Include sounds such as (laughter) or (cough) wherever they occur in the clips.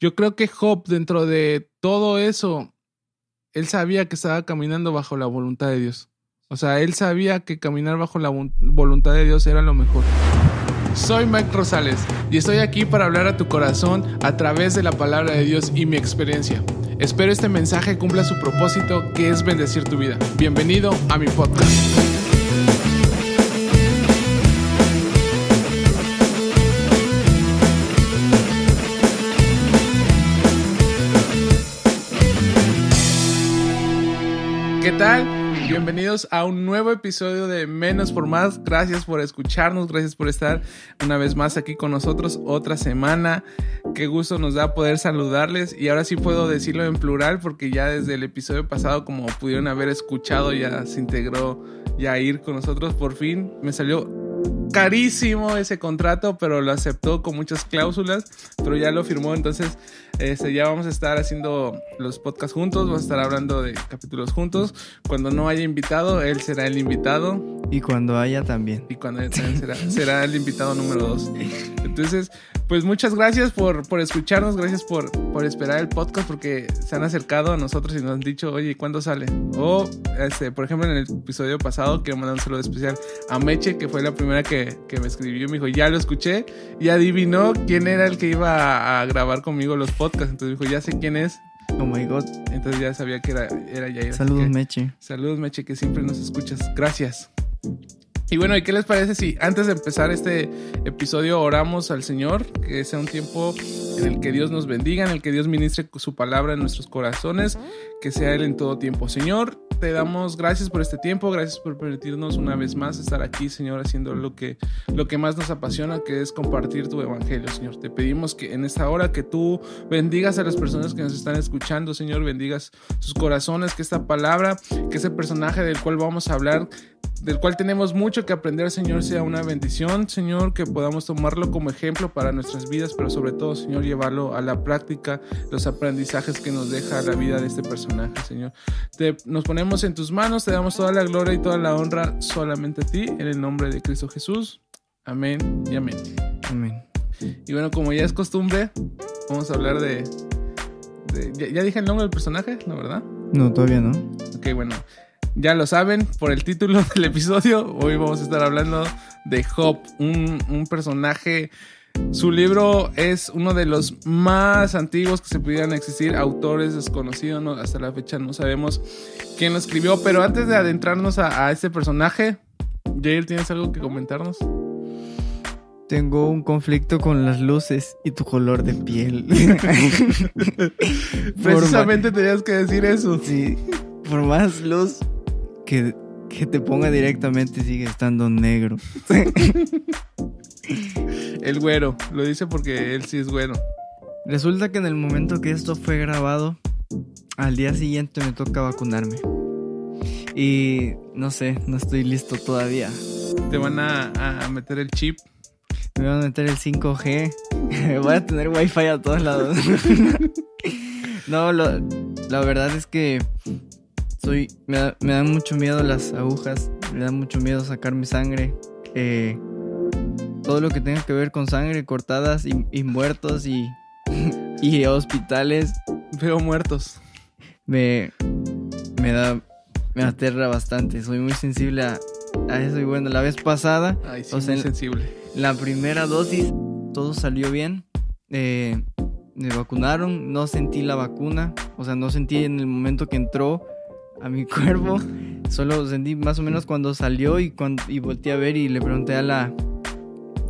yo creo que Job, dentro de todo eso, él sabía que estaba caminando bajo la voluntad de Dios. O sea, él sabía que caminar bajo la voluntad de Dios era lo mejor. Soy Mike Rosales y estoy aquí para hablar a tu corazón a través de la palabra de Dios y mi experiencia. Espero este mensaje cumpla su propósito que es bendecir tu vida. Bienvenido a mi podcast. ¿Qué tal? Bienvenidos a un nuevo episodio de Menos por Más. Gracias por escucharnos, gracias por estar una vez más aquí con nosotros otra semana. Qué gusto nos da poder saludarles y ahora sí puedo decirlo en plural porque ya desde el episodio pasado, como pudieron haber escuchado, ya se integró ya ir con nosotros por fin. Me salió carísimo ese contrato, pero lo aceptó con muchas cláusulas, pero ya lo firmó, entonces este, ya vamos a estar haciendo los podcasts juntos, vamos a estar hablando de capítulos juntos. Cuando no haya invitado, él será el invitado. Y cuando haya también. Y cuando haya también será, será el invitado número dos. (laughs) Entonces, pues muchas gracias por, por escucharnos, gracias por, por esperar el podcast porque se han acercado a nosotros y nos han dicho, oye, ¿cuándo sale? O, este, por ejemplo, en el episodio pasado, quiero mandar un saludo especial a Meche, que fue la primera que, que me escribió, me dijo, ya lo escuché, y adivinó quién era el que iba a, grabar conmigo los podcasts, entonces dijo, ya sé quién es. Oh my god. Entonces ya sabía que era, era Yair. Saludos, Meche. Saludos, Meche, que siempre nos escuchas. Gracias. Y bueno, ¿y qué les parece si antes de empezar este episodio oramos al Señor? Que sea un tiempo en el que Dios nos bendiga, en el que Dios ministre su palabra en nuestros corazones, que sea Él en todo tiempo. Señor, te damos gracias por este tiempo, gracias por permitirnos una vez más estar aquí, Señor, haciendo lo que, lo que más nos apasiona, que es compartir tu evangelio, Señor. Te pedimos que en esta hora que tú bendigas a las personas que nos están escuchando, Señor, bendigas sus corazones, que esta palabra, que ese personaje del cual vamos a hablar, del cual tenemos mucho que aprender, Señor, sea una bendición, Señor, que podamos tomarlo como ejemplo para nuestras vidas, pero sobre todo, Señor, llevarlo a la práctica, los aprendizajes que nos deja la vida de este personaje, Señor. Te, nos ponemos en tus manos, te damos toda la gloria y toda la honra solamente a ti, en el nombre de Cristo Jesús. Amén y amén. Amén. Y bueno, como ya es costumbre, vamos a hablar de... ¿ya, ¿Ya dije el nombre del personaje? ¿No, verdad? No, todavía no. Ok, bueno. Ya lo saben por el título del episodio. Hoy vamos a estar hablando de Job, un, personaje. Su libro es uno de los más antiguos que se pudieran existir, autores desconocidos, hasta la fecha no sabemos quién lo escribió, pero antes de adentrarnos a, este personaje, Jair, ¿tienes algo que comentarnos? Tengo un conflicto con las luces y tu color de piel. (laughs) Precisamente tenías que decir eso. Sí, por más luz que, te ponga directamente sigue estando negro. (laughs) el güero, lo dice porque él sí es güero. Resulta que en el momento que esto fue grabado, al día siguiente me toca vacunarme. Y no sé, no estoy listo todavía. ¿Te van a, meter el chip? Me van a meter el 5G. (laughs) Voy a tener wifi a todos lados. (laughs) no, la verdad es que me, da, dan mucho miedo las agujas, me da mucho miedo sacar mi sangre. Eh, todo lo que tenga que ver con sangre, cortadas y, muertos (laughs) y, y hospitales. Veo muertos. Me, me da, me aterra bastante. Soy muy sensible a, eso. Y bueno, la vez pasada, Ay, sí, muy sensible. La primera dosis, todo salió bien. Eh, me vacunaron, no sentí la vacuna, o sea, no sentí en el momento que entró a mi cuerpo. Solo sentí más o menos cuando salió y, cuando, y volteé a ver y le pregunté a la,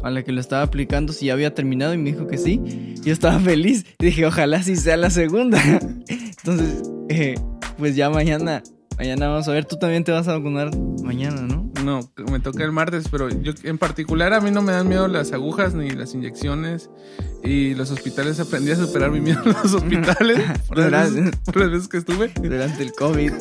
a la que lo estaba aplicando si ya había terminado y me dijo que sí. Yo estaba feliz y dije, ojalá si sea la segunda. (laughs) Entonces, eh, pues ya mañana, mañana vamos a ver. Tú también te vas a vacunar mañana, ¿no? No, me toca el martes, pero yo en particular a mí no me dan miedo las agujas ni las inyecciones y los hospitales. Aprendí a superar mi miedo a los (laughs) hospitales por, las veces, que estuve. Durante el COVID.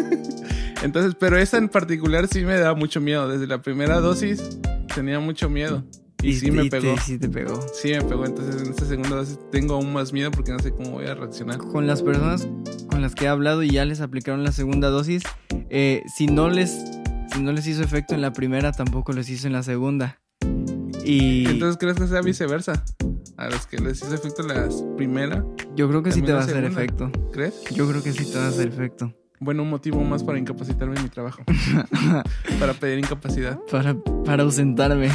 Entonces, pero esa en particular sí me da mucho miedo. Desde la primera dosis tenía mucho miedo. Y, sí me pegó. sí te pegó. Sí me pegó. Entonces en esta segunda dosis tengo aún más miedo porque no sé cómo voy a reaccionar. Con las personas con las que he hablado y ya les aplicaron la segunda dosis, eh, si no les si no les hizo efecto en la primera, tampoco les hizo en la segunda. Y... Entonces, ¿crees que sea viceversa? A los que les hizo efecto la primera, Yo creo que sí te va a hacer efecto. ¿Crees? Yo creo que sí te va a hacer efecto. Bueno, un motivo más para incapacitarme en mi trabajo. (laughs) para pedir incapacidad. Para, para ausentarme.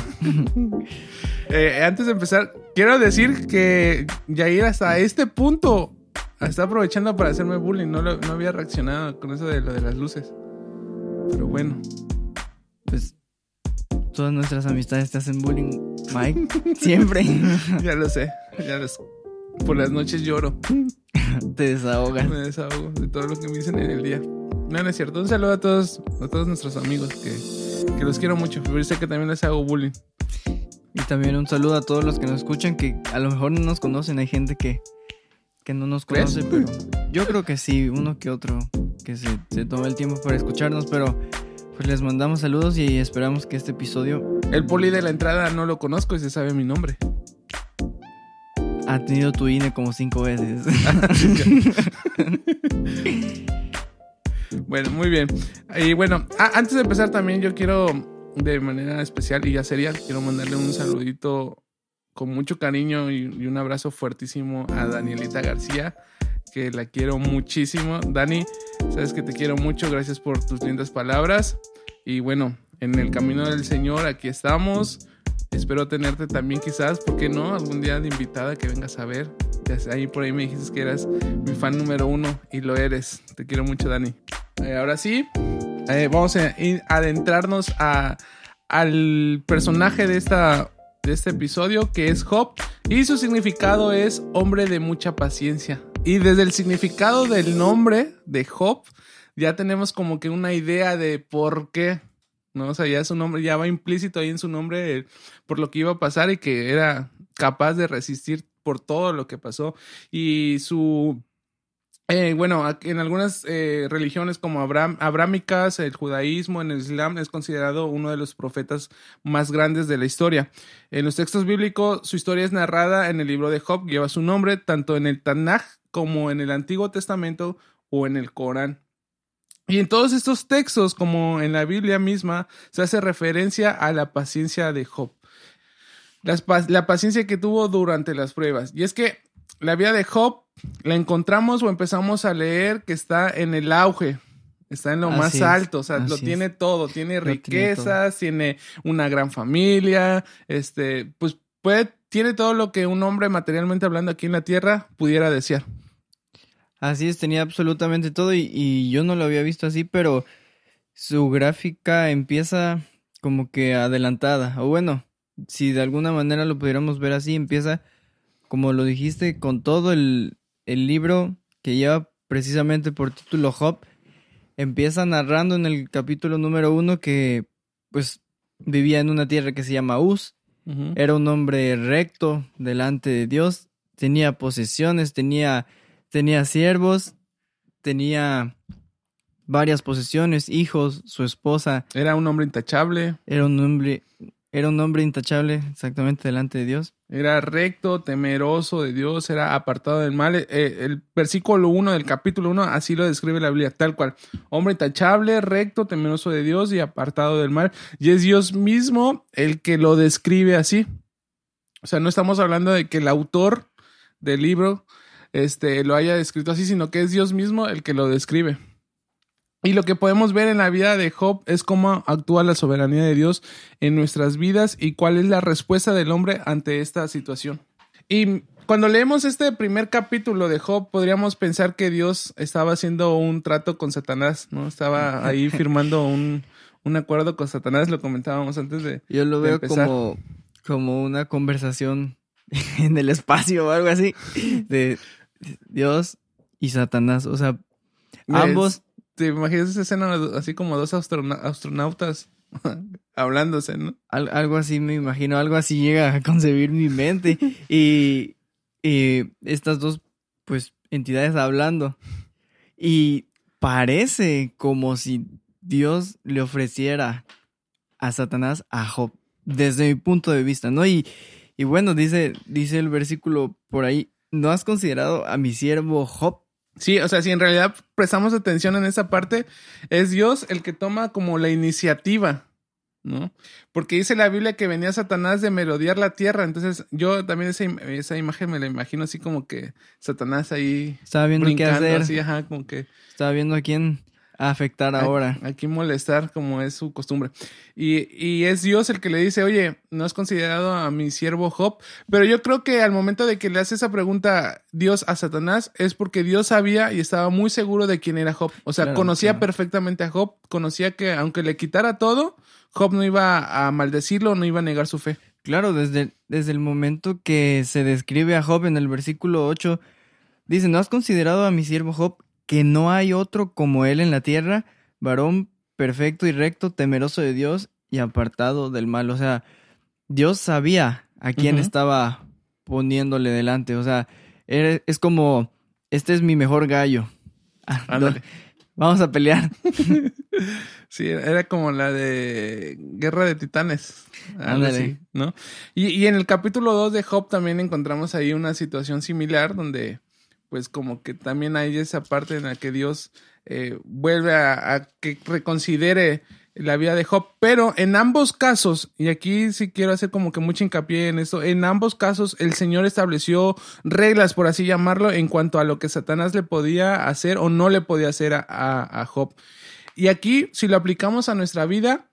Eh, antes de empezar, quiero decir que Yair hasta este punto está aprovechando para hacerme bullying. No, lo- no había reaccionado con eso de lo de las luces. Pero bueno. Pues todas nuestras amistades te hacen bullying, Mike. Siempre (laughs) Ya lo sé, ya lo sé. Por las noches lloro, (laughs) te desahogas. me desahogo de todo lo que me dicen en el día. No, no es cierto. Un saludo a todos, a todos nuestros amigos que, que los quiero mucho. Pero sé que también les hago bullying. Y también un saludo a todos los que nos escuchan, que a lo mejor no nos conocen. Hay gente que, que no nos ¿Crees? conoce, pero yo creo que sí, uno que otro que se, se toma el tiempo para escucharnos. Pero pues les mandamos saludos y esperamos que este episodio El poli de la entrada no lo conozco y se sabe mi nombre. Ha tenido tu INE como cinco veces. Bueno, muy bien. Y bueno, antes de empezar también yo quiero de manera especial y ya sería, quiero mandarle un saludito con mucho cariño y, y un abrazo fuertísimo a Danielita García, que la quiero muchísimo. Dani, sabes que te quiero mucho, gracias por tus lindas palabras. Y bueno, en el camino del Señor aquí estamos. Espero tenerte también quizás, ¿por qué no? Algún día de invitada que vengas a ver. Ahí por ahí me dijiste que eras mi fan número uno y lo eres. Te quiero mucho, Dani. Eh, ahora sí, eh, vamos a adentrarnos al personaje de, esta, de este episodio, que es Job, y su significado es hombre de mucha paciencia. Y desde el significado del nombre de Job, ya tenemos como que una idea de por qué, ¿no? O sea, ya su nombre, ya va implícito ahí en su nombre eh, por lo que iba a pasar y que era capaz de resistir por todo lo que pasó. Y su eh, bueno, en algunas eh, religiones como Abraham, abrámicas, el judaísmo, en el Islam es considerado uno de los profetas más grandes de la historia. En los textos bíblicos, su historia es narrada en el libro de Job, lleva su nombre tanto en el Tanaj como en el Antiguo Testamento o en el Corán. Y en todos estos textos, como en la Biblia misma, se hace referencia a la paciencia de Job. Las la paciencia que tuvo durante las pruebas. Y es que la vida de Job la encontramos o empezamos a leer que está en el auge, está en lo Así más es, alto, o sea, lo es. tiene todo, tiene Lo tiene riquezas, tiene una gran familia, este, pues puede, tiene todo lo que un hombre materialmente hablando aquí en la tierra pudiera desear. Así es, tenía absolutamente todo y, y yo no lo había visto así, pero su gráfica empieza como que adelantada. O bueno, si de alguna manera lo pudiéramos ver así, empieza, como lo dijiste, con todo el, el libro que lleva precisamente por título Job. Empieza narrando en el capítulo número uno que pues vivía en una tierra que se llama Uz. Era un hombre recto delante de Dios, tenía posesiones, tenía, tenía siervos, tenía varias posesiones, hijos, su esposa, Era un hombre intachable, era un hombre, era un hombre intachable exactamente delante de Dios. era recto, temeroso de Dios, era apartado del mal. Eh, el versículo 1 del capítulo 1 así lo describe la Biblia, tal cual. Hombre intachable, recto, temeroso de Dios y apartado del mal. Y es Dios mismo el que lo describe así. O sea, no estamos hablando de que el autor del libro este, lo haya descrito así, sino que es Dios mismo el que lo describe. Y lo que podemos ver en la vida de Job es cómo actúa la soberanía de Dios en nuestras vidas y cuál es la respuesta del hombre ante esta situación. Y cuando leemos este primer capítulo de Job, podríamos pensar que Dios estaba haciendo un trato con Satanás, ¿no? Estaba ahí (laughs) firmando un, un acuerdo con Satanás, lo comentábamos antes de... Yo lo veo empezar. como, como una conversación (laughs) en el espacio o algo así de Dios y Satanás. O sea, ambos ¿Te imaginas esa escena así como dos astrona- astronautas (laughs) hablándose, ¿no? Al- algo así me imagino, algo así llega a concebir mi mente. Y, y estas dos, pues, entidades hablando. Y parece como si Dios le ofreciera a Satanás a Job, desde mi punto de vista, ¿no? Y, y bueno, dice, dice el versículo por ahí, ¿no has considerado a mi siervo Job? Sí, o sea, si en realidad prestamos atención en esa parte, es Dios el que toma como la iniciativa ¿no? Porque dice la Biblia que venía Satanás de merodear la tierra, entonces yo también esa, esa imagen me la imagino así como que Satanás ahí Estaba viendo qué hacer. así, ajá, como que Estaba viendo a quién afectar a- ahora. aquí molestar como es su costumbre. Y, y es Dios el que le dice, oye, no has considerado a mi siervo Job, pero yo creo que al momento de que le hace esa pregunta Dios a Satanás es porque Dios sabía y estaba muy seguro de quién era Job. O sea, Claro, conocía claro. perfectamente a Job, conocía que aunque le quitara todo, Job no iba a maldecirlo, no iba a negar su fe. Claro, desde, desde el momento que se describe a Job en el versículo 8, dice, ¿no has considerado a mi siervo Job que no hay otro como él en la tierra, varón perfecto y recto, temeroso de Dios y apartado del mal? O sea, Dios sabía a quién estaba poniéndole delante. O sea, es como, este es mi mejor gallo. (laughs) Ah, Ándale. Vamos a pelear. (laughs) Sí, era como la de Guerra de Titanes. Ándale. ¿no? Y, y en el capítulo 2 de Job también encontramos ahí una situación similar donde pues como que también hay esa parte en la que Dios eh, vuelve a, que reconsidere la vida de Job, pero en ambos casos, y aquí sí quiero hacer como que mucho hincapié en esto, en ambos casos el Señor estableció reglas, por así llamarlo, en cuanto a lo que Satanás le podía hacer o no le podía hacer a, a- a Job. Y aquí, si lo aplicamos a nuestra vida,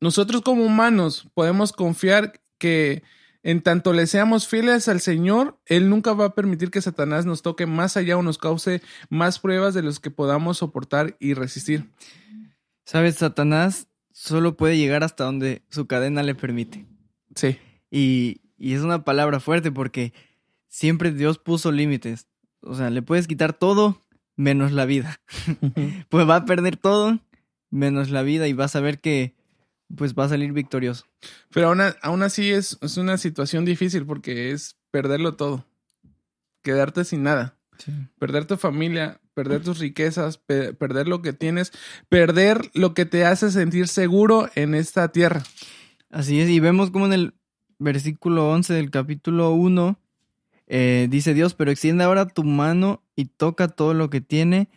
nosotros como humanos podemos confiar que en tanto le seamos fieles al Señor, Él nunca va a permitir que Satanás nos toque más allá o nos cause más pruebas de los que podamos soportar y resistir. ¿Sabes? Satanás solo puede llegar hasta donde su cadena le permite. Sí. Y, y es una palabra fuerte porque siempre Dios puso límites. O sea, le puedes quitar todo menos la vida. (laughs) Pues va a perder todo menos la vida y vas a ver que pues va a salir victorioso. Pero aún, aún así es, es una situación difícil porque es perderlo todo. Quedarte sin nada. Perder tu familia, perder tus riquezas, pe- perder lo que tienes, perder lo que te hace sentir seguro en esta tierra. Así es, y vemos como en el versículo 11 del capítulo 1 eh, dice Dios, pero extiende ahora tu mano y toca todo lo que tiene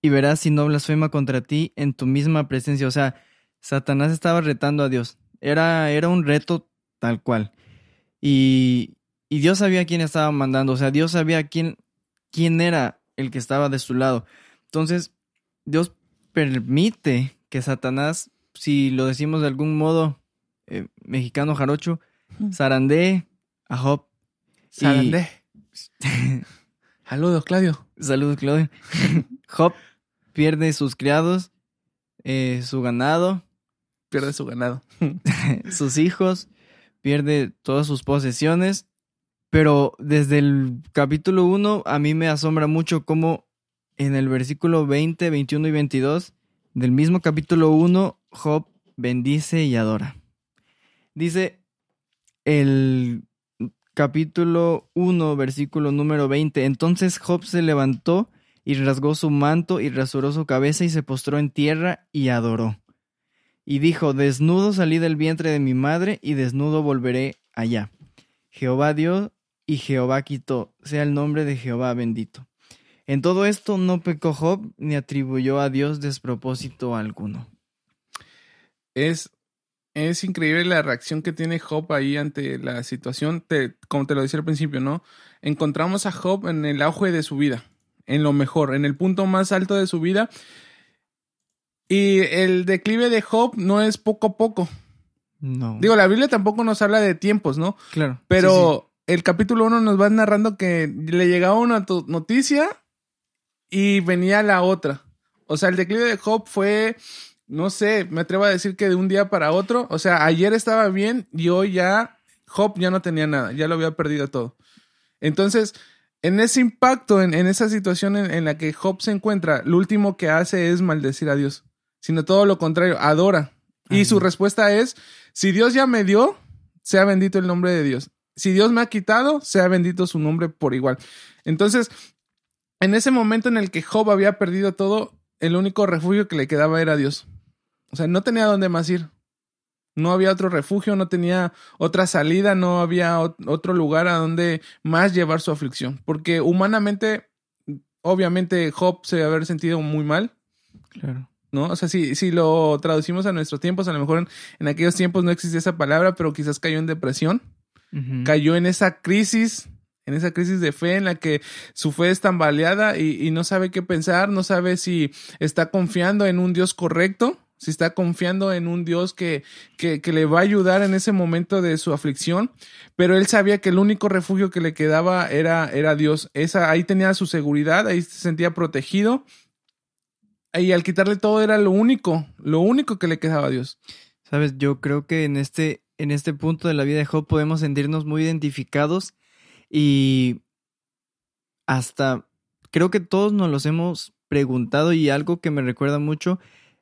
y verás si no blasfema contra ti en tu misma presencia. O sea, Satanás estaba retando a Dios. Era, era un reto tal cual. Y, y Dios sabía quién estaba mandando. O sea, Dios sabía quién, quién era el que estaba de su lado. Entonces, Dios permite que Satanás, si lo decimos de algún modo eh, mexicano jarocho, zarandee a Job. Y-. (laughs) Saludos, Claudio. Saludos, Claudio. (laughs) Job pierde sus criados, eh, su ganado, Pierde su ganado. (laughs) sus hijos, pierde todas sus posesiones. Pero desde el capítulo 1 a mí me asombra mucho cómo en el versículo 20, 21 y 22 del mismo capítulo 1 Job bendice y adora. Dice el capítulo 1, versículo número 20. Entonces Job se levantó y rasgó su manto y rasuró su cabeza y se postró en tierra y adoró. Y dijo, desnudo salí del vientre de mi madre y desnudo volveré allá. Jehová dio y Jehová quitó, sea el nombre de Jehová bendito. En todo esto no pecó Job ni atribuyó a Dios despropósito alguno. Es, es increíble la reacción que tiene Job ahí ante la situación. Te- como te lo decía al principio, ¿no? Encontramos a Job en el auge de su vida, en lo mejor, en el punto más alto de su vida. Y el declive de Job no es poco a poco. No. Digo, la Biblia tampoco nos habla de tiempos, ¿no? claro. Pero el capítulo 1 nos va narrando que le llegaba una noticia y venía la otra. O sea, el declive de Job fue, no sé, me atrevo a decir que de un día para otro. O sea, ayer estaba bien y hoy ya Job ya no tenía nada, ya lo había perdido todo. Entonces, en ese impacto, en, en esa situación en, en la que Job se encuentra, lo último que hace es maldecir a Dios, sino todo lo contrario, adora. Y su respuesta es, si Dios ya me dio, sea bendito el nombre de Dios. Si Dios me ha quitado, sea bendito su nombre por igual. Entonces, en ese momento en el que Job había perdido todo, el único refugio que le quedaba era Dios. O sea, no tenía dónde más ir. No había otro refugio, no tenía otra salida, no había ot- otro lugar a donde más llevar su aflicción. Porque humanamente, obviamente, Job se debe haber sentido muy mal. Claro. ¿No? O sea, si, si lo traducimos a nuestros tiempos, a lo mejor en, en aquellos tiempos no existía esa palabra, pero quizás cayó en depresión, cayó en esa crisis, en esa crisis de fe en la que su fe es tambaleada y, y no sabe qué pensar, no sabe si está confiando en un Dios correcto, si está confiando en un Dios que, que, que le va a ayudar en ese momento de su aflicción, pero él sabía que el único refugio que le quedaba era, era Dios. Esa, ahí tenía su seguridad, ahí se sentía protegido. Y al quitarle todo era lo único, lo único que le quedaba a Dios. Sabes, yo creo que en este, en este punto de la vida de Job podemos sentirnos muy identificados y hasta creo que todos nos los hemos preguntado y algo que me recuerda mucho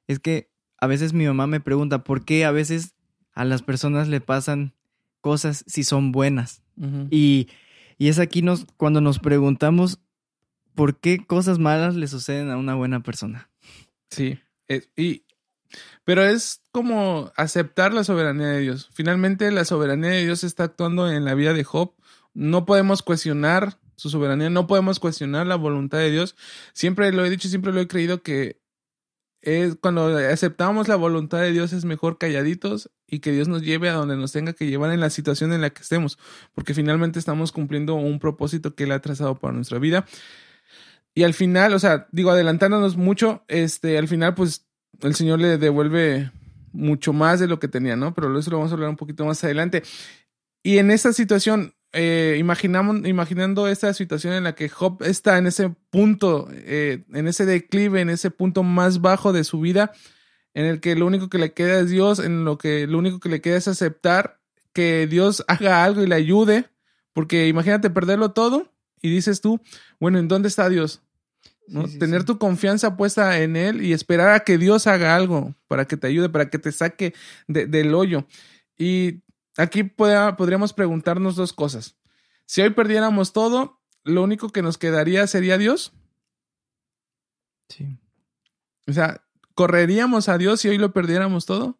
es que a veces mi mamá me pregunta por qué a veces a las personas le pasan cosas si son buenas. Y, y es aquí nos, cuando nos preguntamos por qué cosas malas le suceden a una buena persona. Sí, es- y pero es como aceptar la soberanía de Dios. Finalmente la soberanía de Dios está actuando en la vida de Job. No podemos cuestionar su soberanía, no podemos cuestionar la voluntad de Dios. Siempre lo he dicho, siempre lo he creído que es cuando aceptamos la voluntad de Dios es mejor calladitos y que Dios nos lleve a donde nos tenga que llevar en la situación en la que estemos, porque finalmente estamos cumpliendo un propósito que él ha trazado para nuestra vida. Y al final, o sea, digo, adelantándonos mucho, este, al final, pues, el Señor le devuelve mucho más de lo que tenía, ¿no? Pero eso lo vamos a hablar un poquito más adelante. Y en esta situación, eh, imaginamos, imaginando esta situación en la que Job está en ese punto, eh, en ese declive, en ese punto más bajo de su vida, en el que lo único que le queda es Dios, en lo que lo único que le queda es aceptar que Dios haga algo y le ayude, porque imagínate perderlo todo y dices tú, bueno, ¿en dónde está Dios? ¿no? Sí, sí, Tener sí. tu confianza puesta en Él y esperar a que Dios haga algo para que te ayude, para que te saque de- del hoyo. Y aquí podríamos preguntarnos dos cosas. Si hoy perdiéramos todo, lo único que nos quedaría sería Dios. Sí. O sea, ¿correríamos a Dios si hoy lo perdiéramos todo?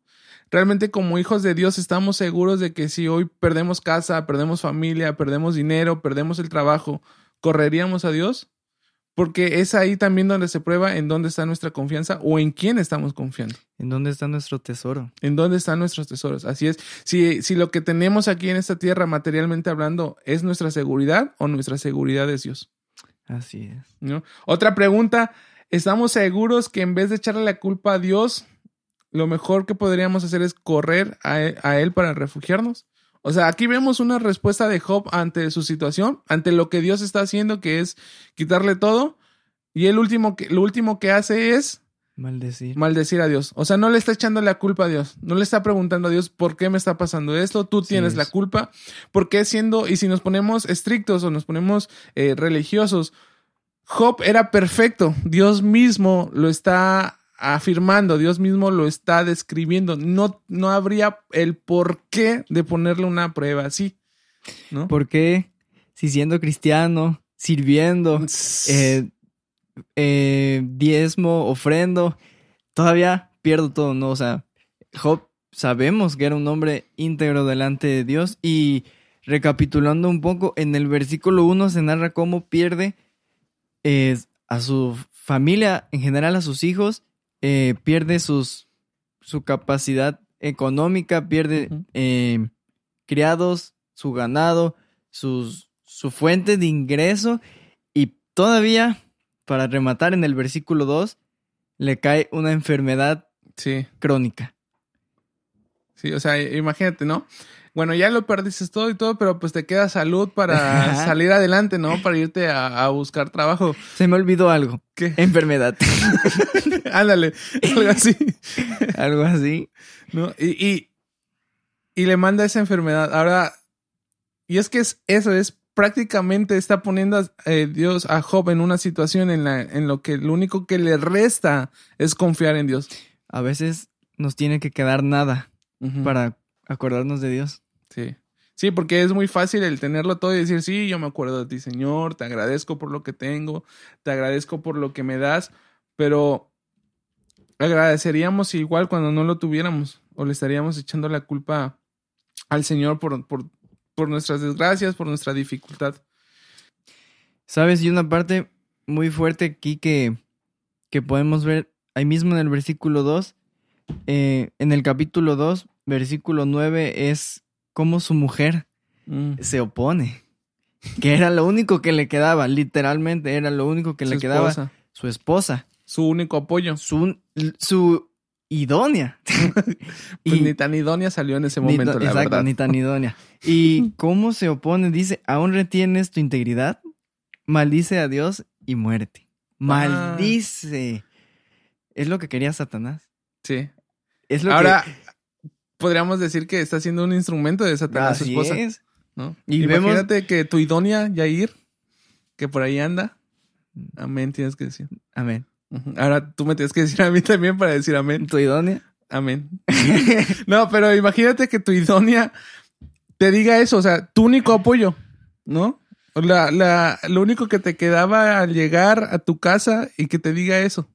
Realmente como hijos de Dios estamos seguros de que si hoy perdemos casa, perdemos familia, perdemos dinero, perdemos el trabajo, ¿correríamos a Dios? Porque es ahí también donde se prueba en dónde está nuestra confianza o en quién estamos confiando, ¿En dónde está nuestro tesoro? en dónde están nuestros tesoros. Así es, si, si lo que tenemos aquí en esta tierra materialmente hablando es nuestra seguridad o nuestra seguridad es Dios. Así es. ¿no? Otra pregunta, ¿estamos seguros que en vez de echarle la culpa a Dios, lo mejor que podríamos hacer es correr a él, a él para refugiarnos? O sea, aquí vemos una respuesta de Job ante su situación, ante lo que Dios está haciendo, que es quitarle todo, y el último que, lo último que hace es Maldecir. maldecir a Dios. O sea, no le está echando la culpa a Dios. No le está preguntando a Dios por qué me está pasando esto. Tú tienes es. la culpa. ¿Por qué siendo, y si nos ponemos estrictos o nos ponemos eh, religiosos, Job era perfecto. Dios mismo lo está afirmando, Dios mismo lo está describiendo. No, no habría el por qué de ponerle una prueba así. ¿No? ¿Por qué? Si siendo cristiano, sirviendo, eh, eh, diezmo, ofrendo, todavía pierdo todo, ¿no? O sea, Job sabemos que era un hombre íntegro delante de Dios y recapitulando un poco, en el versículo 1 se narra cómo pierde eh, a su familia, en general a sus hijos, eh, pierde sus, su capacidad económica, pierde eh, criados, su ganado, sus, su fuente de ingreso y todavía, para rematar en el versículo 2, le cae una enfermedad Sí. crónica. Sí, o sea, imagínate, ¿no? Bueno, ya lo perdiste todo y todo, pero pues te queda salud para salir adelante, ¿no? Para irte a, a buscar trabajo. Se me olvidó algo. ¿Qué? Enfermedad. (laughs) Ándale, algo así, (laughs) algo así. ¿no? Y, y, y le manda esa enfermedad. Ahora, y es que es eso, es prácticamente está poniendo a eh, Dios a Job en una situación en, la, en lo que lo único que le resta es confiar en Dios. A veces nos tiene que quedar nada Ujú. para acordarnos de Dios. Sí. Sí, porque es muy fácil el tenerlo todo y decir, sí, yo me acuerdo de ti, Señor, te agradezco por lo que tengo, te agradezco por lo que me das, pero agradeceríamos igual cuando no lo tuviéramos o le estaríamos echando la culpa al Señor por, por, por nuestras desgracias, por nuestra dificultad. ¿Sabes? Y una parte muy fuerte aquí que, que podemos ver ahí mismo en el versículo 2, eh, en el capítulo 2, versículo 9, es cómo su mujer Mm. se opone. Que era lo único que le quedaba, literalmente era lo único que Su le quedaba. esposa, Su esposa, Su único apoyo. su, su idónea. (laughs) Pues Y- ni tan idónea salió en ese momento, la exacto, verdad. ni tan idónea. (laughs) ¿Y cómo se opone? Dice, ¿aún retienes tu integridad? Maldice a Dios y muerte. Maldice. Es lo que quería Satanás. Sí. Es lo Ahora, podríamos decir que está siendo un instrumento de. Satanás, su Así esposa. es. ¿no? Y vemos- Imagínate que tu idónea, Yair, que por ahí anda. Amén, tienes que decir. Amén. Ahora tú me tienes que decir a mí también para decir amén. ¿Tu idónea? Amén. (laughs) no, pero imagínate que tu idónea te diga eso, o sea, tu único apoyo, ¿no? La, la, lo único que te quedaba al llegar a tu casa y que te diga eso.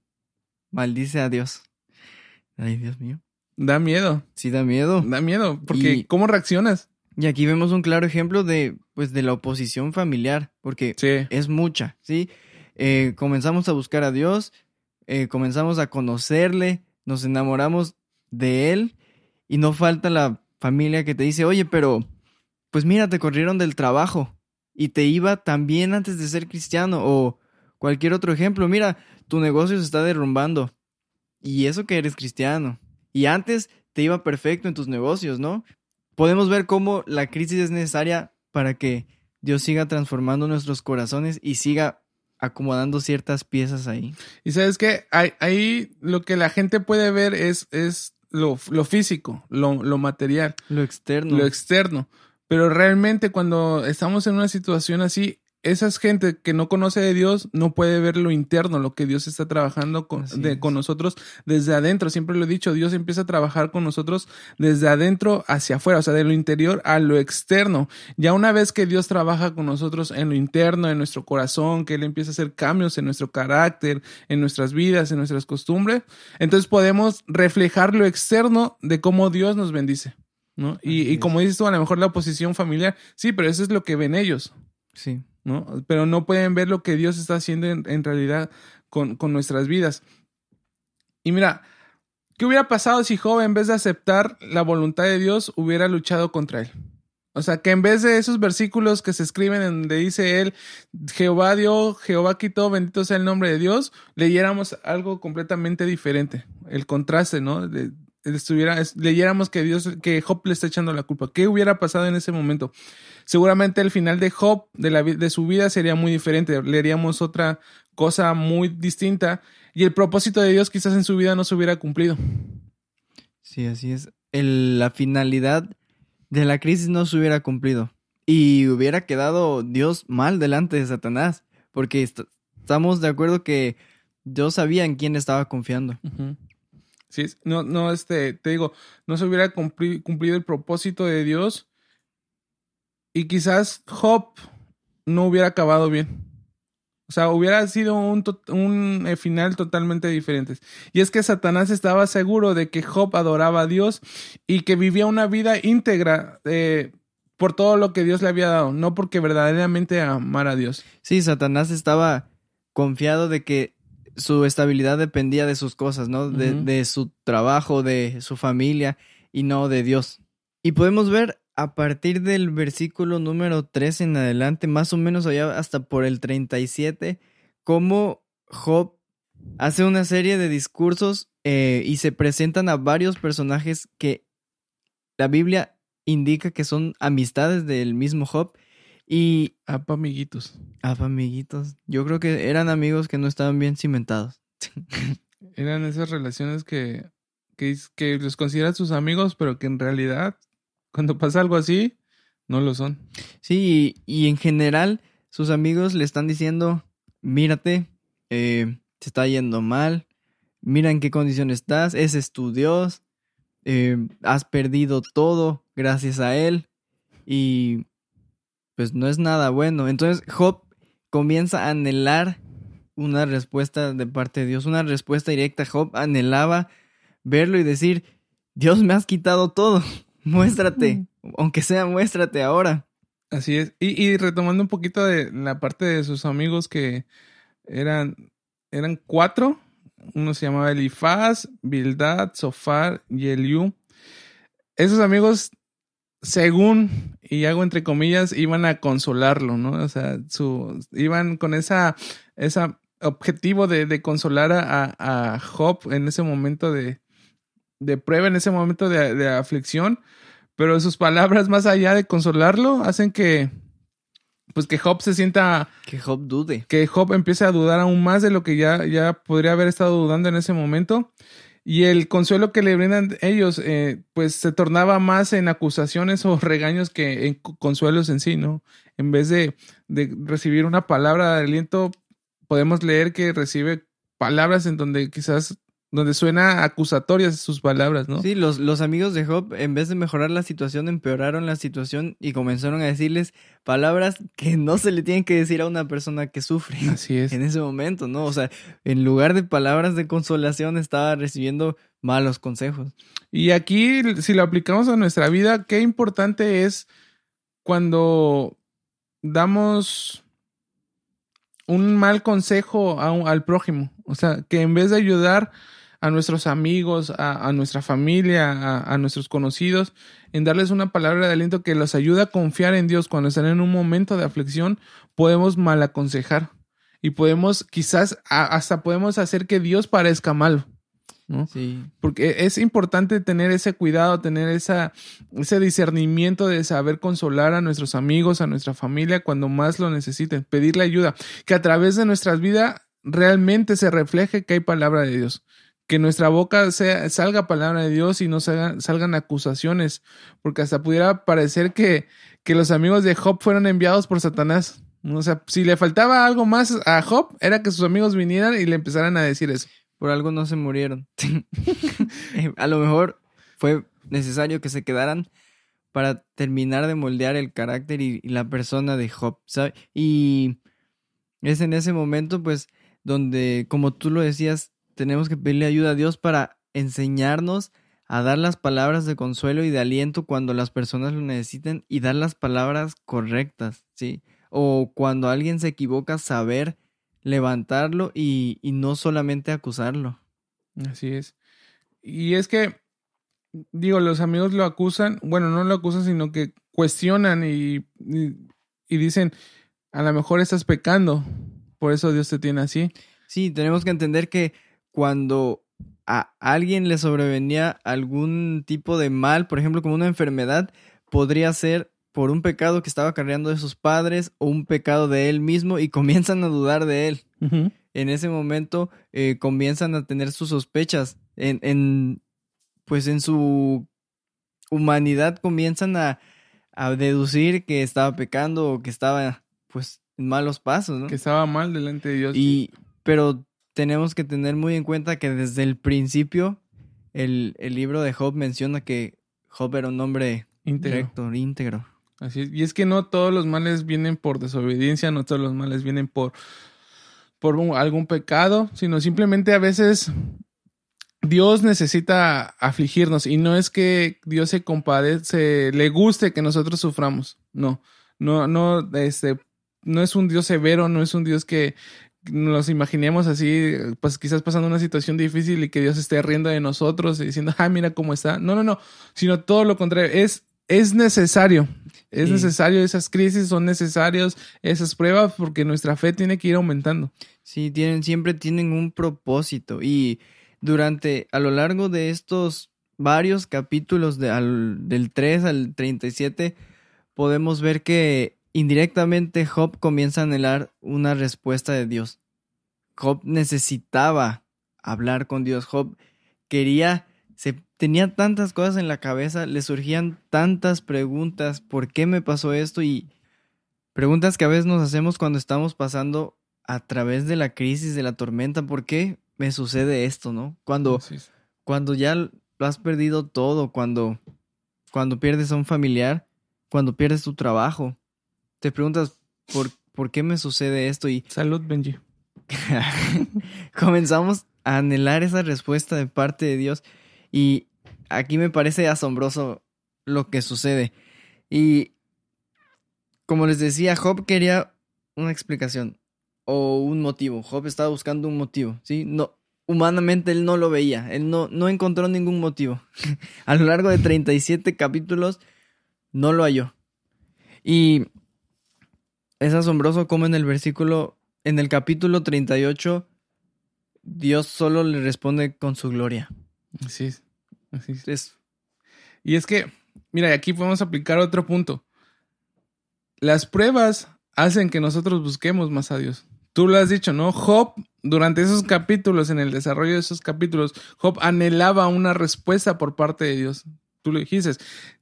Maldice a Dios. Ay, Dios mío. Da miedo, Sí da miedo. da miedo, porque Y- ¿cómo reaccionas? Y aquí vemos un claro ejemplo de, pues, de la oposición familiar, porque Sí, es mucha, ¿sí? Eh, comenzamos a buscar a Dios, eh, comenzamos a conocerle, nos enamoramos de Él y no falta la familia que te dice, oye, pero, pues mira, te corrieron del trabajo y te iba también antes de ser cristiano o cualquier otro ejemplo, mira, tu negocio se está derrumbando y eso que eres cristiano y antes te iba perfecto en tus negocios, ¿no? Podemos ver cómo la crisis es necesaria para que Dios siga transformando nuestros corazones y siga acomodando ciertas piezas ahí. y sabes que ahí, lo que la gente puede ver es, es lo, lo físico, lo, lo material. Lo externo. lo externo. Pero realmente cuando estamos en una situación así, esa gente que no conoce de Dios no puede ver lo interno, lo que Dios está trabajando con, de- nosotros desde adentro. Siempre lo he dicho, Dios empieza a trabajar con nosotros desde adentro hacia afuera, o sea, de lo interior a lo externo. Ya una vez que Dios trabaja con nosotros en lo interno, en nuestro corazón, que Él empieza a hacer cambios en nuestro carácter, en nuestras vidas, en nuestras costumbres, entonces podemos reflejar lo externo de cómo Dios nos bendice. ¿no? Y, y como dices tú, a lo mejor la oposición familiar, sí, pero eso es lo que ven ellos, Sí. Pero no pueden ver lo que Dios está haciendo en, realidad con, con nuestras vidas. Y mira, ¿qué hubiera pasado si Job, en vez de aceptar la voluntad de Dios, hubiera luchado contra él? O sea, que en vez de esos versículos que se escriben en donde dice él, Jehová dio, Jehová quitó, bendito sea el nombre de Dios, leyéramos algo completamente diferente. El contraste, ¿no? De- estuviera, es- leyéramos que Dios, que Job le está echando la culpa. ¿Qué hubiera pasado en ese momento? Seguramente el final de Job, de, la, de su vida, sería muy diferente. Leeríamos otra cosa muy distinta y el propósito de Dios quizás en su vida no se hubiera cumplido. Sí, así es. El- la finalidad de la crisis no se hubiera cumplido. Y hubiera quedado Dios mal delante de Satanás. Porque est- estamos de acuerdo que Dios sabía en quién estaba confiando. Sí, no, no, este, te digo, no se hubiera cumpli- cumplido el propósito de Dios y quizás Job no hubiera acabado bien. O sea, hubiera sido un, to- un eh, final totalmente diferente. Y es que Satanás estaba seguro de que Job adoraba a Dios y que vivía una vida íntegra eh, por todo lo que Dios le había dado, no porque verdaderamente amara a Dios. Sí, Satanás estaba confiado de que su estabilidad dependía de sus cosas, ¿no? De, de su trabajo, de su familia y no de Dios. Y podemos ver a partir del versículo número 3 en adelante, más o menos allá hasta por el 37, cómo Job hace una serie de discursos eh, y se presentan a varios personajes que la Biblia indica que son amistades del mismo Job. Y Apa, amiguitos. Ah, amiguitos. Yo creo que eran amigos que no estaban bien cimentados. (laughs) Eran esas relaciones que, que, que los consideran sus amigos, pero que en realidad, cuando pasa algo así, no lo son. Sí, y, en general, sus amigos le están diciendo: Mírate, eh, te está yendo mal, mira en qué condición estás, ese es tu Dios, eh, has perdido todo gracias a él, y pues no es nada bueno. Entonces, Job comienza a anhelar una respuesta de parte de Dios, una respuesta directa. Job anhelaba verlo y decir, Dios me has quitado todo, muéstrate, aunque sea muéstrate ahora. Así es. Y, y retomando un poquito de la parte de sus amigos que eran, eran cuatro, uno se llamaba Elifaz, Bildad, Sofar y Eliú. Esos amigos, según, y hago entre comillas, iban a consolarlo, ¿no? O sea, su, iban con esa, esa objetivo de, de consolar a, a, Job en ese momento de, de prueba, en ese momento de, de aflicción, pero sus palabras, más allá de consolarlo, hacen que, pues que Job se sienta... Que Job dude. Que Job empiece a dudar aún más de lo que ya, ya podría haber estado dudando en ese momento. Y el consuelo que le brindan ellos, eh, pues se tornaba más en acusaciones o (laughs) regaños que en consuelos en sí, ¿no? En vez de, de recibir una palabra de aliento, podemos leer que recibe palabras en donde quizás donde suena acusatorias sus palabras, ¿no? Sí, los, los amigos de Job, en vez de mejorar la situación, empeoraron la situación y comenzaron a decirles palabras que no se le tienen que decir a una persona que sufre. Así es. En ese momento, ¿no? O sea, en lugar de palabras de consolación, estaba recibiendo malos consejos. Y aquí, si lo aplicamos a nuestra vida, qué importante es cuando damos un mal consejo al prójimo. O sea, que en vez de ayudar a nuestros amigos, a, nuestra familia, a, nuestros conocidos, en darles una palabra de aliento que los ayuda a confiar en Dios cuando están en un momento de aflicción, podemos mal aconsejar y podemos, quizás hasta podemos hacer que Dios parezca malo. ¿no? Sí. Porque es importante tener ese cuidado, tener esa, ese discernimiento de saber consolar a nuestros amigos, a nuestra familia cuando más lo necesiten, pedirle ayuda, que a través de nuestras vidas realmente se refleje que hay palabra de Dios que nuestra boca sea, salga palabra de Dios y no salgan, acusaciones, porque hasta pudiera parecer que, que los amigos de Job fueron enviados por Satanás. O sea, si le faltaba algo más a Job, era que sus amigos vinieran y le empezaran a decir eso. Por algo no se murieron. (laughs) a lo mejor fue necesario que se quedaran para terminar de moldear el carácter y, la persona de Job. Y es en ese momento, pues, donde, como tú lo decías, tenemos que pedirle ayuda a Dios para enseñarnos a dar las palabras de consuelo y de aliento cuando las personas lo necesiten y dar las palabras correctas, ¿sí? O cuando alguien se equivoca, saber levantarlo y, y no solamente acusarlo. Así es. Y es que, digo, los amigos lo acusan, bueno, no lo acusan, sino que cuestionan y, y, y dicen, a lo mejor estás pecando, por eso Dios te tiene así. Sí, tenemos que entender que cuando a alguien le sobrevenía algún tipo de mal, por ejemplo, como una enfermedad, podría ser por un pecado que estaba cargando de sus padres o un pecado de él mismo y (laughs) comienzan a dudar de él. En ese momento eh, comienzan a tener sus sospechas. En, en, pues en su humanidad comienzan a, a deducir que estaba pecando o que estaba pues en malos pasos, ¿no? Que estaba mal delante de Dios. Y, pero tenemos que tener muy en cuenta que desde el principio el, el libro de Job menciona que Job era un hombre íntegro. íntegro. Así es. Y es que no todos los males vienen por desobediencia, no todos los males vienen por, por algún pecado, sino simplemente a veces Dios necesita afligirnos y no es que Dios se compadece, le guste que nosotros suframos. No, no, no, este, no es un Dios severo, no es un Dios que, nos imaginemos así, pues quizás pasando una situación difícil y que Dios esté riendo de nosotros y diciendo, ah, mira cómo está. No, no, no, sino todo lo contrario, es, es necesario, es necesario, esas crisis son necesarias, esas pruebas, porque nuestra fe tiene que ir aumentando. Sí, tienen, siempre tienen un propósito y durante, a lo largo de estos varios capítulos de, al, del 3 al 37, podemos ver que indirectamente Job comienza a anhelar una respuesta de Dios. Job necesitaba hablar con Dios. Job quería, se, tenía tantas cosas en la cabeza, le surgían tantas preguntas, ¿por qué me pasó esto? Y preguntas que a veces nos hacemos cuando estamos pasando a través de la crisis, de la tormenta, ¿por qué me sucede esto, no? Cuando, cuando ya lo has perdido todo, cuando, cuando pierdes a un familiar, cuando pierdes tu trabajo, te preguntas, ¿por, ¿por qué me sucede esto? Y Salud, Benji. (laughs) comenzamos a anhelar esa respuesta de parte de Dios. Y aquí me parece asombroso lo que sucede. Y como les decía, Job quería una explicación o un motivo. Job estaba buscando un motivo, ¿sí? No, humanamente él no lo veía, él no, no encontró ningún motivo. (laughs) a lo largo de 37 capítulos no lo halló. Y es asombroso cómo en el versículo, en el capítulo 38, Dios solo le responde con su gloria. Así es. Así es. Y es que, mira, aquí podemos aplicar otro punto. Las pruebas hacen que nosotros busquemos más a Dios. Tú lo has dicho, ¿no? Job, durante esos capítulos, en el desarrollo de esos capítulos, Job anhelaba una respuesta por parte de Dios. Tú lo dijiste,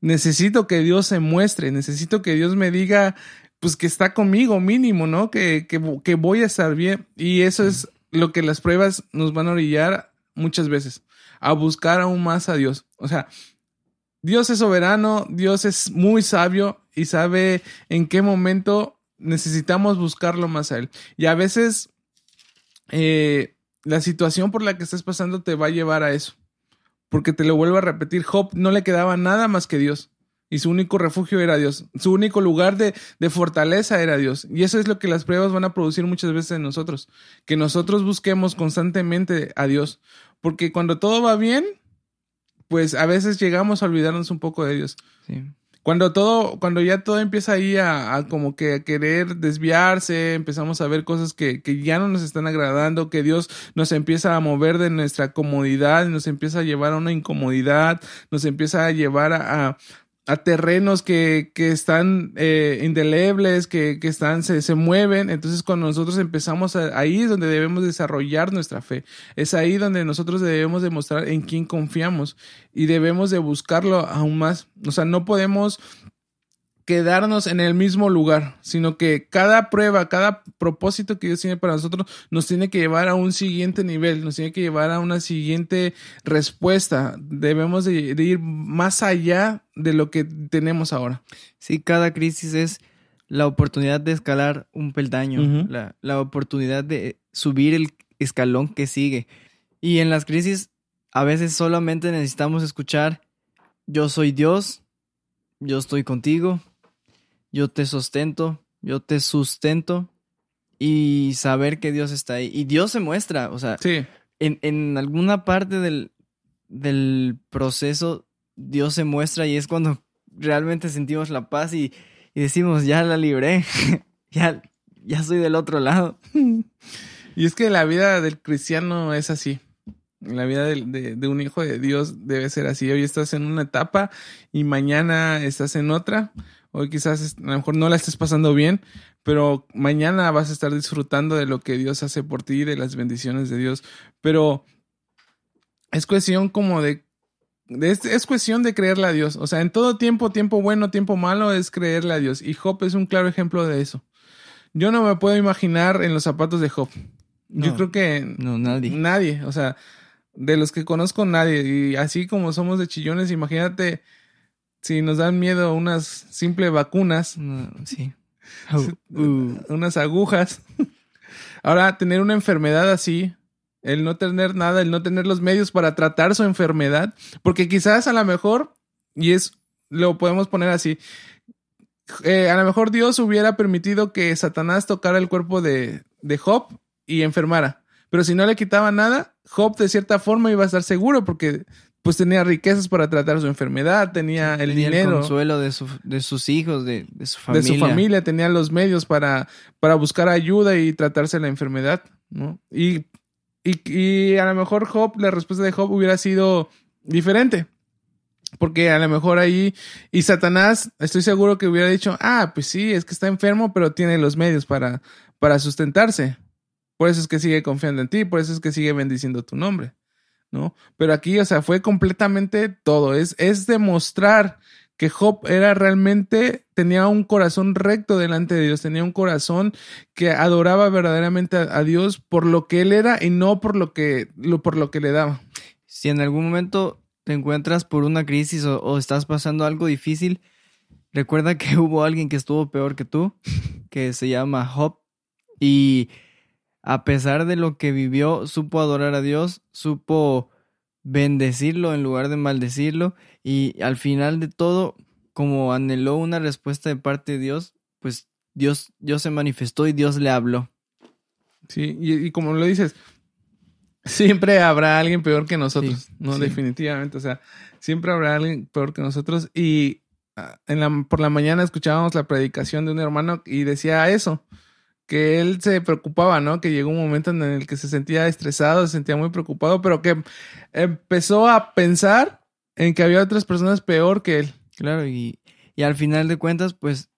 necesito que Dios se muestre, necesito que Dios me diga, pues que está conmigo mínimo, ¿no? Que, que, que voy a estar bien. Y eso es lo que las pruebas nos van a orillar muchas veces, a buscar aún más a Dios. O sea, Dios es soberano, Dios es muy sabio y sabe en qué momento necesitamos buscarlo más a Él. Y a veces eh, la situación por la que estás pasando te va a llevar a eso. Porque te lo vuelvo a repetir, Job no le quedaba nada más que Dios. Y su único refugio era Dios. Su único lugar de, de, fortaleza era Dios. Y eso es lo que las pruebas van a producir muchas veces en nosotros. Que nosotros busquemos constantemente a Dios. Porque cuando todo va bien, pues a veces llegamos a olvidarnos un poco de Dios. Cuando todo, cuando ya todo empieza ahí a, como que a querer desviarse, empezamos a ver cosas que, que, ya no nos están agradando, que Dios nos empieza a mover de nuestra comodidad, nos empieza a llevar a una incomodidad, nos empieza a llevar a, a terrenos que, que están eh, indelebles, que, que están, se, se, mueven. Entonces, cuando nosotros empezamos a, ahí es donde debemos desarrollar nuestra fe. Es ahí donde nosotros debemos demostrar en quién confiamos y debemos de buscarlo aún más. O sea, no podemos quedarnos en el mismo lugar, sino que cada prueba, cada propósito que Dios tiene para nosotros nos tiene que llevar a un siguiente nivel, nos tiene que llevar a una siguiente respuesta. Debemos de, ir más allá de lo que tenemos ahora. Sí, cada crisis es la oportunidad de escalar un peldaño, la, la oportunidad de subir el escalón que sigue. Y en las crisis a veces solamente necesitamos escuchar, yo soy Dios, yo estoy contigo, yo te sustento, yo te sustento y saber que Dios está ahí. Y Dios se muestra, o sea, en, en, alguna parte del, del, proceso Dios se muestra y es cuando realmente sentimos la paz y, y decimos, ya la libré, (laughs) ya, ya soy del otro lado. (laughs) Y es que la vida del cristiano es así. La vida de, de, de, un hijo de Dios debe ser así. Hoy estás en una etapa y mañana estás en otra. Hoy quizás a lo mejor no la estés pasando bien, pero mañana vas a estar disfrutando de lo que Dios hace por ti, de las bendiciones de Dios. Pero es cuestión como de, es, cuestión de creerle a Dios. O sea, en todo tiempo, tiempo bueno, tiempo malo, es creerle a Dios. Y Job es un claro ejemplo de eso. Yo no me puedo imaginar en los zapatos de Job. Yo creo que no, nadie. Nadie. O sea, de los que conozco, nadie. Y así como somos de chillones, imagínate si nos dan miedo unas simples vacunas. sí. (laughs) Uh. (laughs) Unas agujas. (laughs) Ahora, tener una enfermedad así, el no tener nada, el no tener los medios para tratar su enfermedad, porque quizás a lo mejor, y es, lo podemos poner así, eh, a lo mejor Dios hubiera permitido que Satanás tocara el cuerpo de, de Job y enfermara. Pero si no le quitaba nada, Job de cierta forma iba a estar seguro porque pues tenía riquezas para tratar su enfermedad, tenía el dinero. El consuelo de, su, de sus hijos, de, de, su familia. De su familia, tenía los medios para, para buscar ayuda y tratarse la enfermedad, ¿no? Y, y, y a lo mejor Job, la respuesta de Job hubiera sido diferente. Porque a lo mejor ahí, y Satanás, estoy seguro que hubiera dicho, ah, pues sí, es que está enfermo, pero tiene los medios para, para sustentarse. Por eso es que sigue confiando en ti, por eso es que sigue bendiciendo tu nombre. ¿No? Pero aquí, o sea, fue completamente todo. Es, es demostrar que Job era realmente, tenía un corazón recto delante de Dios, tenía un corazón que adoraba verdaderamente a, Dios por lo que él era y no por lo que, por lo que le daba. Si en algún momento te encuentras por una crisis o, o estás pasando algo difícil, recuerda que (laughs) hubo alguien que estuvo peor que tú, que se llama Job, y a pesar de lo que vivió, supo adorar a Dios, supo bendecirlo en lugar de maldecirlo y al final de todo, como anheló una respuesta de parte de Dios, pues Dios, Dios se manifestó y Dios le habló. Sí, y, como lo dices, Siempre habrá alguien peor que nosotros, Sí, no sí. definitivamente, o sea, siempre habrá alguien peor que nosotros y ah, en la, por la mañana escuchábamos la predicación de un hermano y decía eso, que él se preocupaba, ¿no? Que llegó un momento en el que se sentía estresado, se sentía muy preocupado, pero que empezó a pensar en que había otras personas peor que él. Claro, y, y al final de cuentas, pues,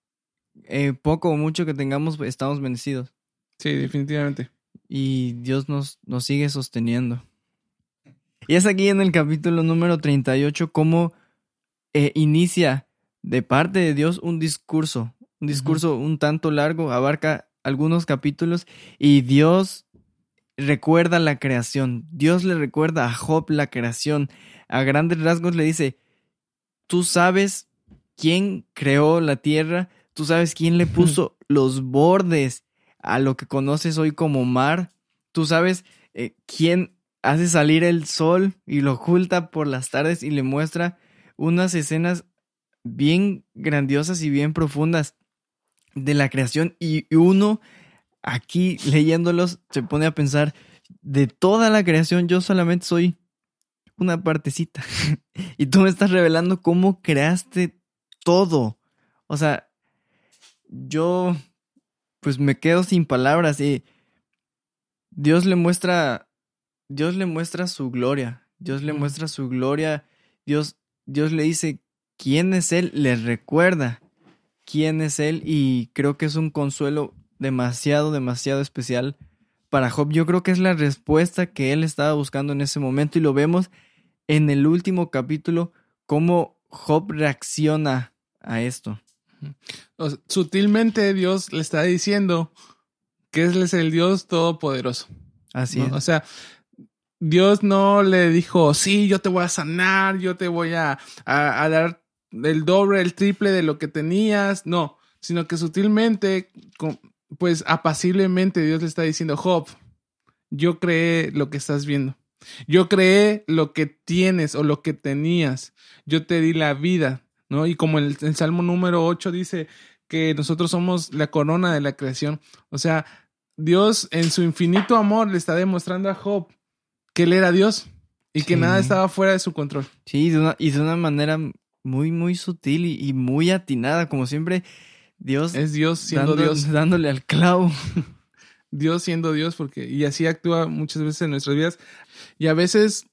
eh, poco o mucho que tengamos, pues, estamos bendecidos. Sí, definitivamente. Y Dios nos, nos sigue sosteniendo. Y es aquí en el capítulo número 38 cómo eh, inicia de parte de Dios un discurso. Un discurso un tanto largo, abarca algunos capítulos y Dios recuerda la creación. Dios le recuerda a Job la creación. A grandes rasgos le dice, tú sabes quién creó la tierra, tú sabes quién le puso los bordes a lo que conoces hoy como mar, tú sabes eh, quién hace salir el sol y lo oculta por las tardes y le muestra unas escenas bien grandiosas y bien profundas de la creación y uno aquí leyéndolos se pone a pensar de toda la creación yo solamente soy una partecita. (laughs) Y tú me estás revelando cómo creaste todo. O sea yo pues me quedo sin palabras y Dios le muestra Dios le muestra su gloria Dios le muestra su gloria Dios Dios le dice quién es él le recuerda quién es él y creo que es un consuelo demasiado, demasiado especial para Job. Yo creo que es la respuesta que él estaba buscando en ese momento y lo vemos en el último capítulo cómo Job reacciona a esto. Sutilmente Dios le está diciendo que Él es el Dios todopoderoso. Así ¿no? es. O sea, Dios no le dijo, sí, yo te voy a sanar, yo te voy a, a, a dar el doble, el triple de lo que tenías. No, sino que sutilmente, pues apaciblemente Dios le está diciendo, Job, yo creé lo que estás viendo. Yo creé lo que tienes o lo que tenías. Yo te di la vida, ¿no? Y como el, el Salmo número 8 dice que nosotros somos la corona de la creación. O sea, Dios en su infinito amor le está demostrando a Job que él era Dios y que Sí. nada estaba fuera de su control. Sí, de una- y de una manera muy, muy sutil y, y muy atinada, como siempre, Dios Es Dios siendo dando- Dios. dándole al clavo. Dios siendo Dios, porque y así actúa muchas veces en nuestras vidas. Y a veces,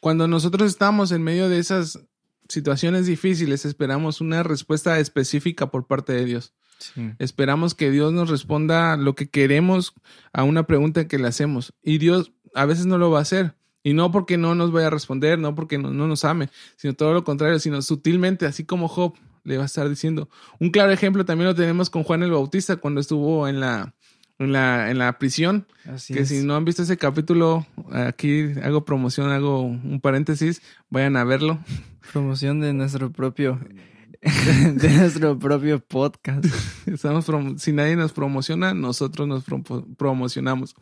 cuando nosotros estamos en medio de esas situaciones difíciles, esperamos una respuesta específica por parte de Dios. Esperamos que Dios nos responda lo que queremos a una pregunta que le hacemos. Y Dios a veces no lo va a hacer. Y no porque no nos vaya a responder, no porque no, no nos ame, sino todo lo contrario, sino sutilmente, así como Job le va a estar diciendo. Un claro ejemplo también lo tenemos con Juan el Bautista cuando estuvo en la, en la, en la prisión. Así que es. si no han visto ese capítulo, aquí hago promoción, hago un paréntesis, vayan a verlo. (laughs) Promoción de nuestro propio, (laughs) de nuestro propio podcast. Estamos si nadie nos promociona, nosotros nos promo- promocionamos.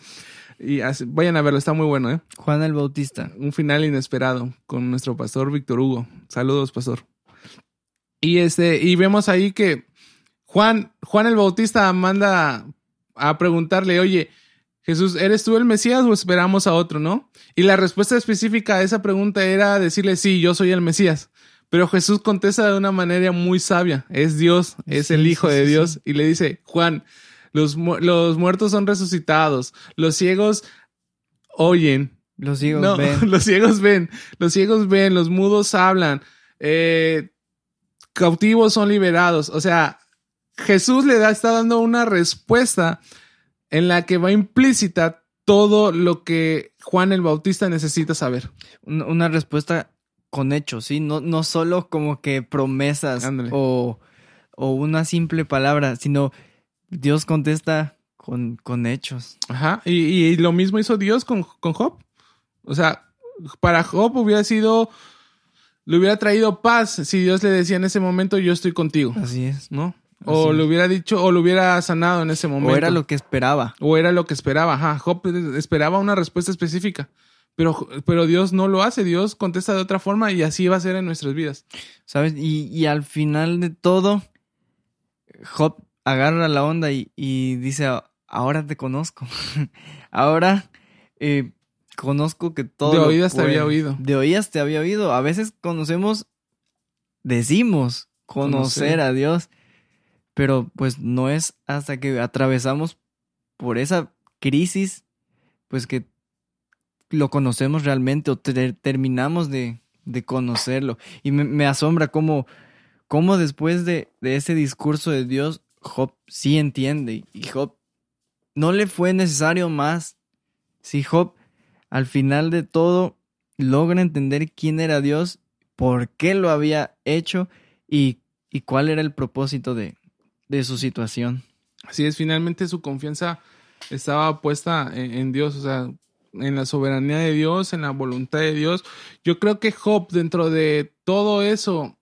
Y así- vayan a verlo, está muy bueno, ¿eh? Juan el Bautista. Un final inesperado con nuestro pastor Víctor Hugo. Saludos, pastor. Y este, y vemos ahí que Juan, Juan el Bautista manda a preguntarle, oye, Jesús, ¿eres tú el Mesías o esperamos a otro, no? Y la respuesta específica a esa pregunta era decirle, sí, yo soy el Mesías. Pero Jesús contesta de una manera muy sabia. Es Dios, es Sí, el Hijo sí, de sí, Dios. Y le dice, Juan, los, mu- los muertos son resucitados, los ciegos oyen, Los ciegos no, ven. (laughs) los ciegos ven, los ciegos ven, los mudos hablan, eh, cautivos son liberados. O sea, Jesús le da, está dando una respuesta en la que va implícita todo lo que Juan el Bautista necesita saber. Un- Una respuesta con hechos, ¿sí? No, no solo como que promesas o, o una simple palabra, sino Dios contesta con, con hechos. Ajá. Y, y lo mismo hizo Dios con, con Job. O sea, para Job hubiera sido, le hubiera traído paz si Dios le decía en ese momento, yo estoy contigo, Así es. ¿no? O Así le hubiera dicho, o lo hubiera sanado en ese momento. O era lo que esperaba. O era lo que esperaba. Ajá. Job esperaba una respuesta específica. Pero, pero Dios no lo hace. Dios contesta de otra forma y así va a ser en nuestras vidas. ¿Sabes? Y, y al final de todo, Job agarra la onda y, y dice, ahora te conozco. (laughs) ahora eh, conozco que todo. De oídas te había oído. De oídas te había oído. A veces conocemos, decimos conocer, a Dios, pero pues no es hasta que atravesamos por esa crisis, pues que lo conocemos realmente o ter- terminamos de, de conocerlo. Y me, me asombra cómo, cómo después de, de ese discurso de Dios, Job sí entiende. Y Job no le fue necesario más. Si Job al final de todo logra entender quién era Dios, por qué lo había hecho y, y cuál era el propósito de, de su situación. Así es, finalmente su confianza estaba puesta en, en Dios, o sea, en la soberanía de Dios, en la voluntad de Dios. Yo creo que Job, dentro de todo eso,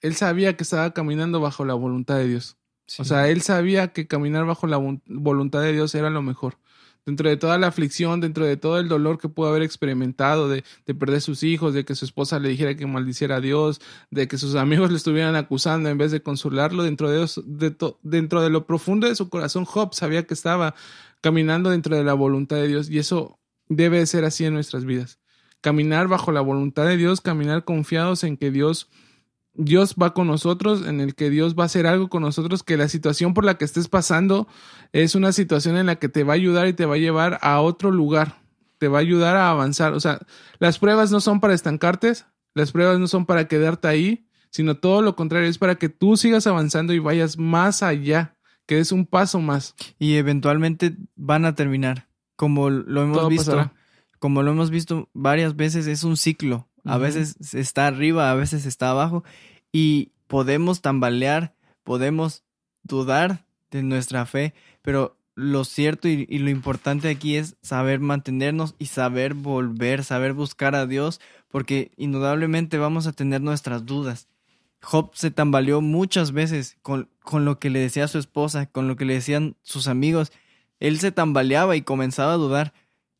él sabía que estaba caminando bajo la voluntad de Dios. O sea, él sabía que caminar bajo la vo- voluntad de Dios era lo mejor. Dentro de toda la aflicción, dentro de todo el dolor que pudo haber experimentado, de, de perder sus hijos, de que su esposa le dijera que maldiciera a Dios, de que sus amigos le estuvieran acusando en vez de consolarlo, dentro de, de dentro de lo profundo de su corazón, Job sabía que estaba caminando dentro de la voluntad de Dios y eso debe de ser así en nuestras vidas. Caminar bajo la voluntad de Dios, caminar confiados en que Dios Dios va con nosotros, en el que Dios va a hacer algo con nosotros, que la situación por la que estés pasando es una situación en la que te va a ayudar y te va a llevar a otro lugar, te va a ayudar a avanzar. O sea, las pruebas no son para estancarte, las pruebas no son para quedarte ahí, sino todo lo contrario, es para que tú sigas avanzando y vayas más allá, que des un paso más. Y eventualmente van a terminar. Como lo hemos Todo visto. pasará. Como lo hemos visto varias veces, es un ciclo. A veces está arriba, a veces está abajo. Y podemos tambalear, podemos dudar de nuestra fe, pero lo cierto y, y lo importante aquí es saber mantenernos y saber volver, saber buscar a Dios, porque indudablemente vamos a tener nuestras dudas. Job se tambaleó muchas veces con, con lo que le decía su esposa, con lo que le decían sus amigos. Él se tambaleaba y comenzaba a dudar.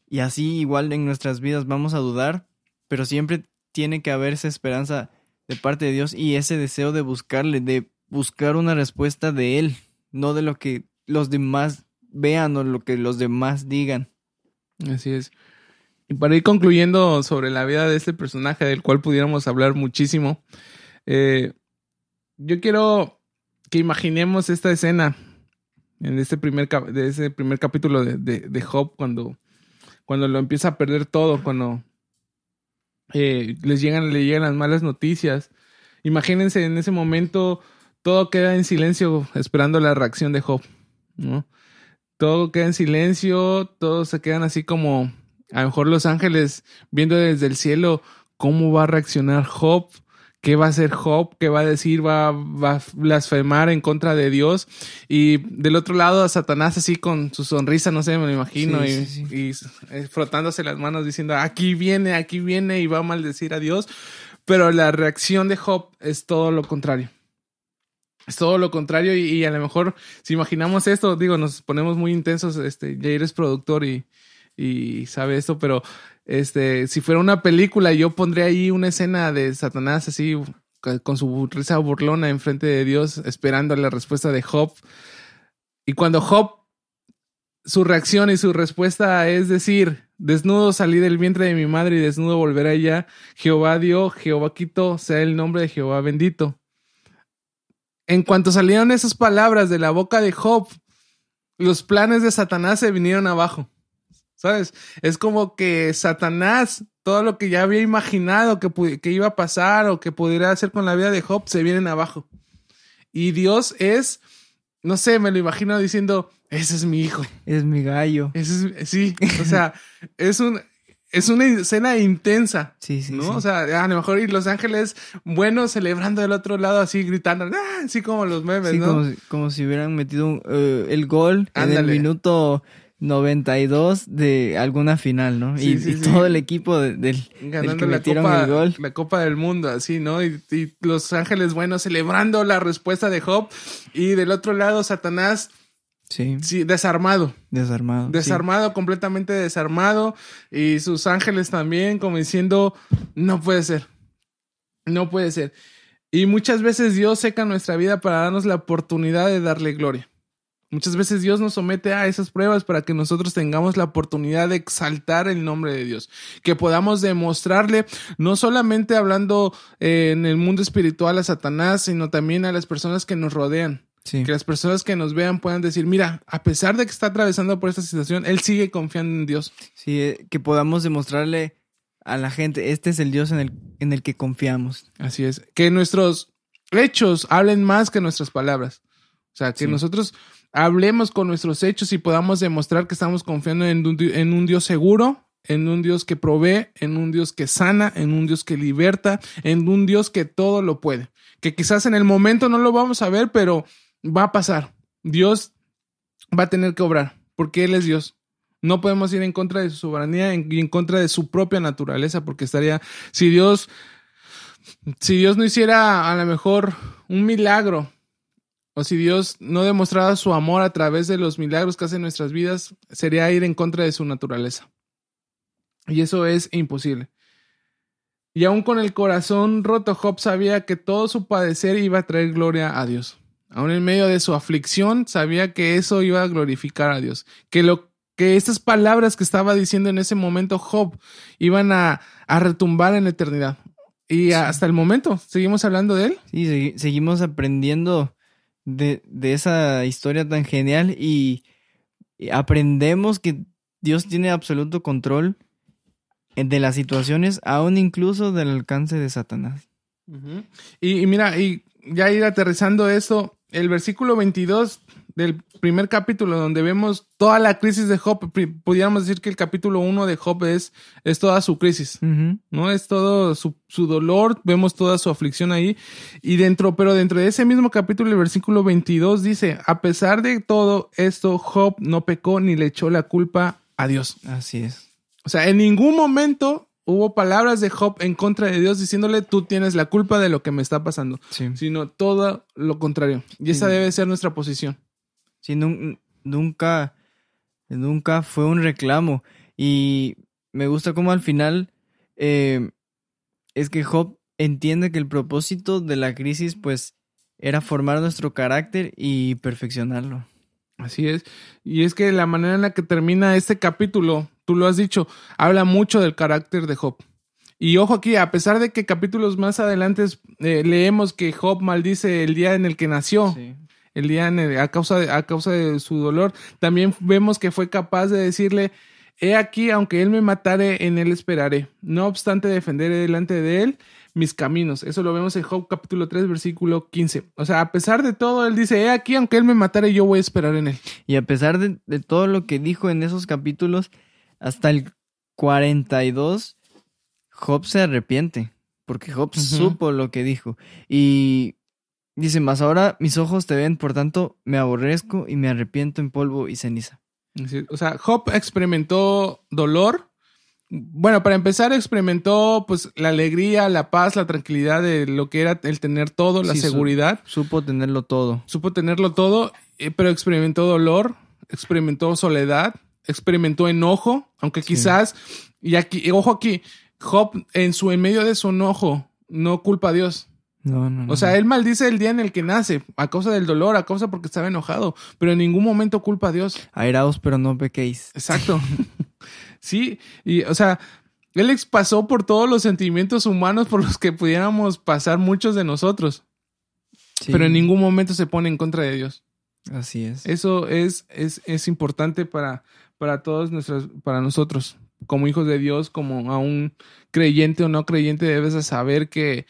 Y así igual en nuestras vidas vamos a dudar, pero siempre tiene que haber esa esperanza de parte de Dios y ese deseo de buscarle, de buscar una respuesta de Él, no de lo que los demás vean o lo que los demás digan. Así es. Y para ir concluyendo sobre la vida de este personaje, del cual pudiéramos hablar muchísimo, eh, yo quiero que imaginemos esta escena en este primer, de ese primer capítulo de, de, de Job, cuando, cuando lo empieza a perder todo, cuando eh, les llegan, le llegan las malas noticias. Imagínense en ese momento, todo queda en silencio esperando la reacción de Job, ¿no? todo queda en silencio, todos se quedan así como a lo mejor los ángeles viendo desde el cielo cómo va a reaccionar Job, qué va a hacer Job, qué va a decir, va, va a blasfemar en contra de Dios. Y del otro lado a Satanás así con su sonrisa, no sé, me lo imagino, Sí, y, sí, y, eh, frotándose las manos diciendo, aquí viene, aquí viene y va a maldecir a Dios. Pero la reacción de Job es todo lo contrario. Es todo lo contrario y, y a lo mejor si imaginamos esto, digo, nos ponemos muy intensos, este, Jair es productor y, y sabe esto, pero este, si fuera una película, yo pondría ahí una escena de Satanás así con su risa burlona enfrente de Dios, esperando la respuesta de Job. Y cuando Job, su reacción y su respuesta es decir, desnudo salí del vientre de mi madre y desnudo volveré allá, Jehová dio, Jehová quitó, sea el nombre de Jehová bendito. En cuanto salieron esas palabras de la boca de Job, los planes de Satanás se vinieron abajo. ¿Sabes? Es como que Satanás, todo lo que ya había imaginado que, iba a pasar o que pudiera hacer con la vida de Job, se vienen abajo. Y Dios es, no sé, me lo imagino diciendo, ese es mi hijo. Es mi gallo. Ese es, sí, o sea, (laughs) es un, es una escena intensa. Sí, sí, ¿no? sí. O sea, a lo mejor y Los Ángeles buenos celebrando del otro lado, así gritando, ¡ah! así como los memes, Sí, ¿no? como, si, como si hubieran metido un, eh, el gol en el minuto 92 de alguna final, ¿no? Sí, y sí, y sí. todo el equipo de- del, del Ganando que la metieron copa, el gol. la copa del mundo, así, ¿no? Y, y Los Ángeles buenos celebrando la respuesta de Job. Y del otro lado, Satanás, Sí, sí, desarmado. desarmado. sí. Desarmado, completamente desarmado. Y sus ángeles también, como diciendo, no puede ser. No puede ser. Y muchas veces Dios seca nuestra vida para darnos la oportunidad de darle gloria. Muchas veces Dios nos somete a esas pruebas para que nosotros tengamos la oportunidad de exaltar el nombre de Dios, que podamos demostrarle, no solamente hablando eh, en el mundo espiritual a Satanás, sino también a las personas que nos rodean. Sí. Que las personas que nos vean puedan decir, mira, a pesar de que está atravesando por esta situación, él sigue confiando en Dios. Sí, eh, que podamos demostrarle a la gente, este es el Dios en el, en el que confiamos. Así es. Que nuestros hechos hablen más que nuestras palabras. O sea, que Sí. nosotros hablemos con nuestros hechos y podamos demostrar que estamos confiando en un, en un Dios seguro, en un Dios que provee, en un Dios que sana, en un Dios que liberta, en un Dios que todo lo puede. Que quizás en el momento no lo vamos a ver, pero va a pasar. Dios va a tener que obrar, porque Él es Dios. No podemos ir en contra de su soberanía y en contra de su propia naturaleza, porque estaría, si Dios, si Dios no hiciera a lo mejor un milagro, o si Dios no demostrara su amor a través de los milagros que hace en nuestras vidas, sería ir en contra de su naturaleza. Y eso es imposible. Y aún con el corazón roto, Job sabía que todo su padecer iba a traer gloria a Dios. Aún en medio de su aflicción, sabía que eso iba a glorificar a Dios. Que lo que estas palabras que estaba diciendo en ese momento Job iban a, a retumbar en la eternidad. Y hasta el momento, seguimos hablando de él. Sí, segui- seguimos aprendiendo de, de esa historia tan genial y, aprendemos que Dios tiene absoluto control de las situaciones, aún incluso del alcance de Satanás. y, y mira, y ya ir aterrizando esto, el versículo 22 del primer capítulo, donde vemos toda la crisis de Job, pri- pudiéramos decir que el capítulo 1 de Job es, es toda su crisis. ¿no? Es todo su, su dolor, vemos toda su aflicción ahí. Y dentro, pero dentro de ese mismo capítulo, el versículo 22 dice, a pesar de todo esto, Job no pecó ni le echó la culpa a Dios. Así es. O sea, en ningún momento hubo palabras de Job en contra de Dios diciéndole, tú tienes la culpa de lo que me está pasando, Sí. sino todo lo contrario. Y esa debe ser nuestra posición. Sí, nun- nunca, nunca fue un reclamo. Y me gusta como al final eh, es que Job entiende que el propósito de la crisis, pues, era formar nuestro carácter y perfeccionarlo. Así es. Y es que la manera en la que termina este capítulo, tú lo has dicho, habla mucho del carácter de Job. Y ojo aquí, a pesar de que capítulos más adelante eh, leemos que Job maldice el día en el que nació, Sí. El día en el- a, causa de, a causa de su dolor, también vemos que fue capaz de decirle, he aquí, aunque él me matare, en él esperaré. No obstante, defenderé delante de él mis caminos. Eso lo vemos en Job capítulo 3, versículo 15. O sea, a pesar de todo, él dice, he aquí, aunque él me matare, yo voy a esperar en él. Y a pesar de, de todo lo que dijo en esos capítulos, hasta el 42, Job se arrepiente. Porque Job supo lo que dijo. Y dice, más ahora mis ojos te ven, por tanto me aborrezco y me arrepiento en polvo y ceniza. O sea, Job experimentó dolor. Bueno, para empezar, experimentó pues la alegría, la paz, la tranquilidad de lo que era el tener todo, la Sí, seguridad. Supo tenerlo todo. Supo tenerlo todo, eh, pero experimentó dolor, experimentó soledad, experimentó enojo, aunque Sí. quizás, y aquí, ojo aquí, Job en su en medio de su enojo no culpa a Dios. No, no, no. O sea, él maldice el día en el que nace, a causa del dolor, a causa porque estaba enojado, pero en ningún momento culpa a Dios. Airaos, pero no pequéis. Exacto. (laughs) sí, y o sea, él pasó por todos los sentimientos humanos por los que pudiéramos pasar muchos de nosotros, Sí, pero en ningún momento se pone en contra de Dios. Así es. Eso es, es, es importante para, para todos nuestros, para nosotros, como hijos de Dios, como a un creyente o no creyente, debes de saber que,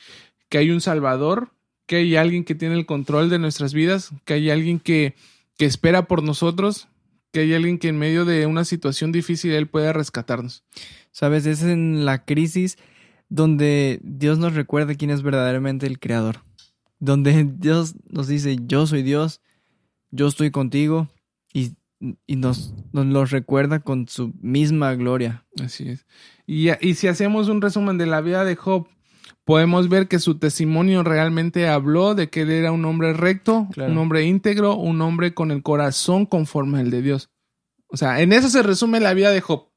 que hay un Salvador, que hay alguien que tiene el control de nuestras vidas, que hay alguien que, que espera por nosotros, que hay alguien que en medio de una situación difícil Él puede rescatarnos. Sabes, es en la crisis donde Dios nos recuerda quién es verdaderamente el creador. Donde Dios nos dice, yo soy Dios, yo estoy contigo y, y nos, nos lo recuerda con su misma gloria. Así es. Y, y si hacemos un resumen de la vida de Job, podemos ver que su testimonio realmente habló de que él era un hombre recto, Claro. un hombre íntegro, un hombre con el corazón conforme al de Dios. O sea, en eso se resume la vida de Job.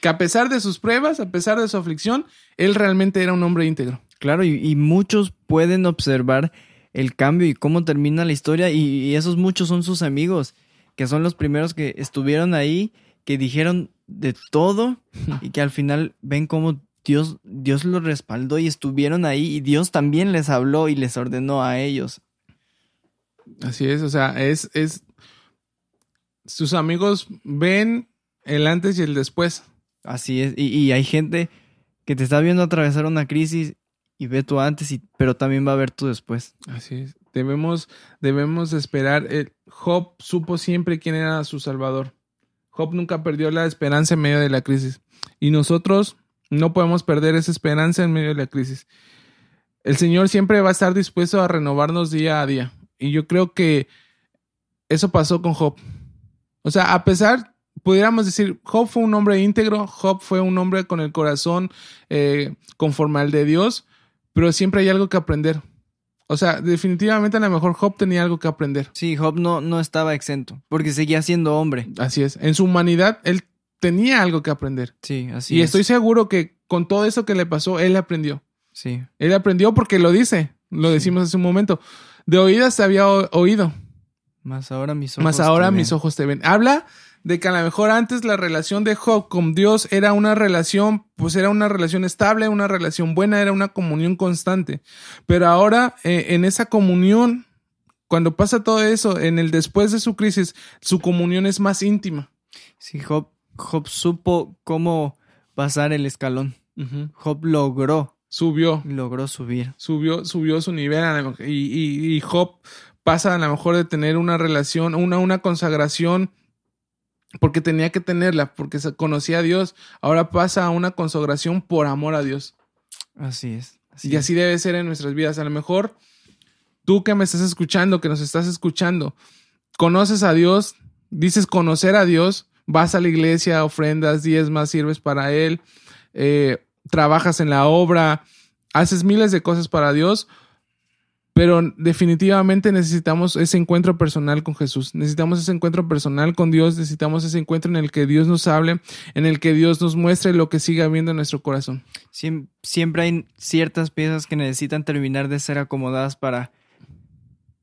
Que a pesar de sus pruebas, a pesar de su aflicción, él realmente era un hombre íntegro. Claro, y, y muchos pueden observar el cambio y cómo termina la historia y, y esos muchos son sus amigos. que son los primeros que estuvieron ahí, que dijeron de todo (laughs) y que al final ven cómo Dios, Dios los respaldó y estuvieron ahí y Dios también les habló y les ordenó a ellos. Así es, o sea, es, es, sus amigos ven el antes y el después. Así es, y, y hay gente que te está viendo atravesar una crisis y ve tu antes, y, pero también va a ver tu después. Así es. Debemos, debemos esperar. El, Job supo siempre quién era su Salvador. Job nunca perdió la esperanza en medio de la crisis. Y nosotros no podemos perder esa esperanza en medio de la crisis. El Señor siempre va a estar dispuesto a renovarnos día a día. Y yo creo que eso pasó con Job. O sea, a pesar, pudiéramos decir, Job fue un hombre íntegro, Job fue un hombre con el corazón eh, conforme al de Dios, pero siempre hay algo que aprender. O sea, definitivamente a lo mejor Job tenía algo que aprender. Sí, Job no, no estaba exento, porque seguía siendo hombre. Así es. En su humanidad, él tenía algo que aprender. Sí, así y es. estoy seguro que con todo eso que le pasó, él aprendió. Sí, Él aprendió porque lo dice, lo decimos hace un momento. De oídas se había oído, más ahora mis ojos. más ahora te mis ven. ojos te ven. Habla de que a lo mejor antes la relación de Job con Dios era una relación, pues era una relación estable, una relación buena, era una comunión constante. Pero ahora eh, en esa comunión, cuando pasa todo eso, en el después de su crisis, su comunión es más íntima. Sí, Job, Job supo cómo pasar el escalón. Job logró, Subió, logró subir. subió, subió su nivel y, y- y Job pasa a lo mejor de tener una relación, una, una consagración, porque tenía que tenerla, porque conocía a Dios, ahora pasa a una consagración por amor a Dios. Así es. Así y así debe ser en nuestras vidas. A lo mejor tú que me estás escuchando, que nos estás escuchando, conoces a Dios, dices conocer a Dios, vas a la iglesia, ofrendas, diezmas, sirves para Él, eh, trabajas en la obra, haces miles de cosas para Dios, pero definitivamente necesitamos ese encuentro personal con Jesús, necesitamos ese encuentro personal con Dios, necesitamos ese encuentro en el que Dios nos hable, en el que Dios nos muestre lo que sigue habiendo en nuestro corazón. Siem- siempre hay ciertas piezas que necesitan terminar de ser acomodadas para,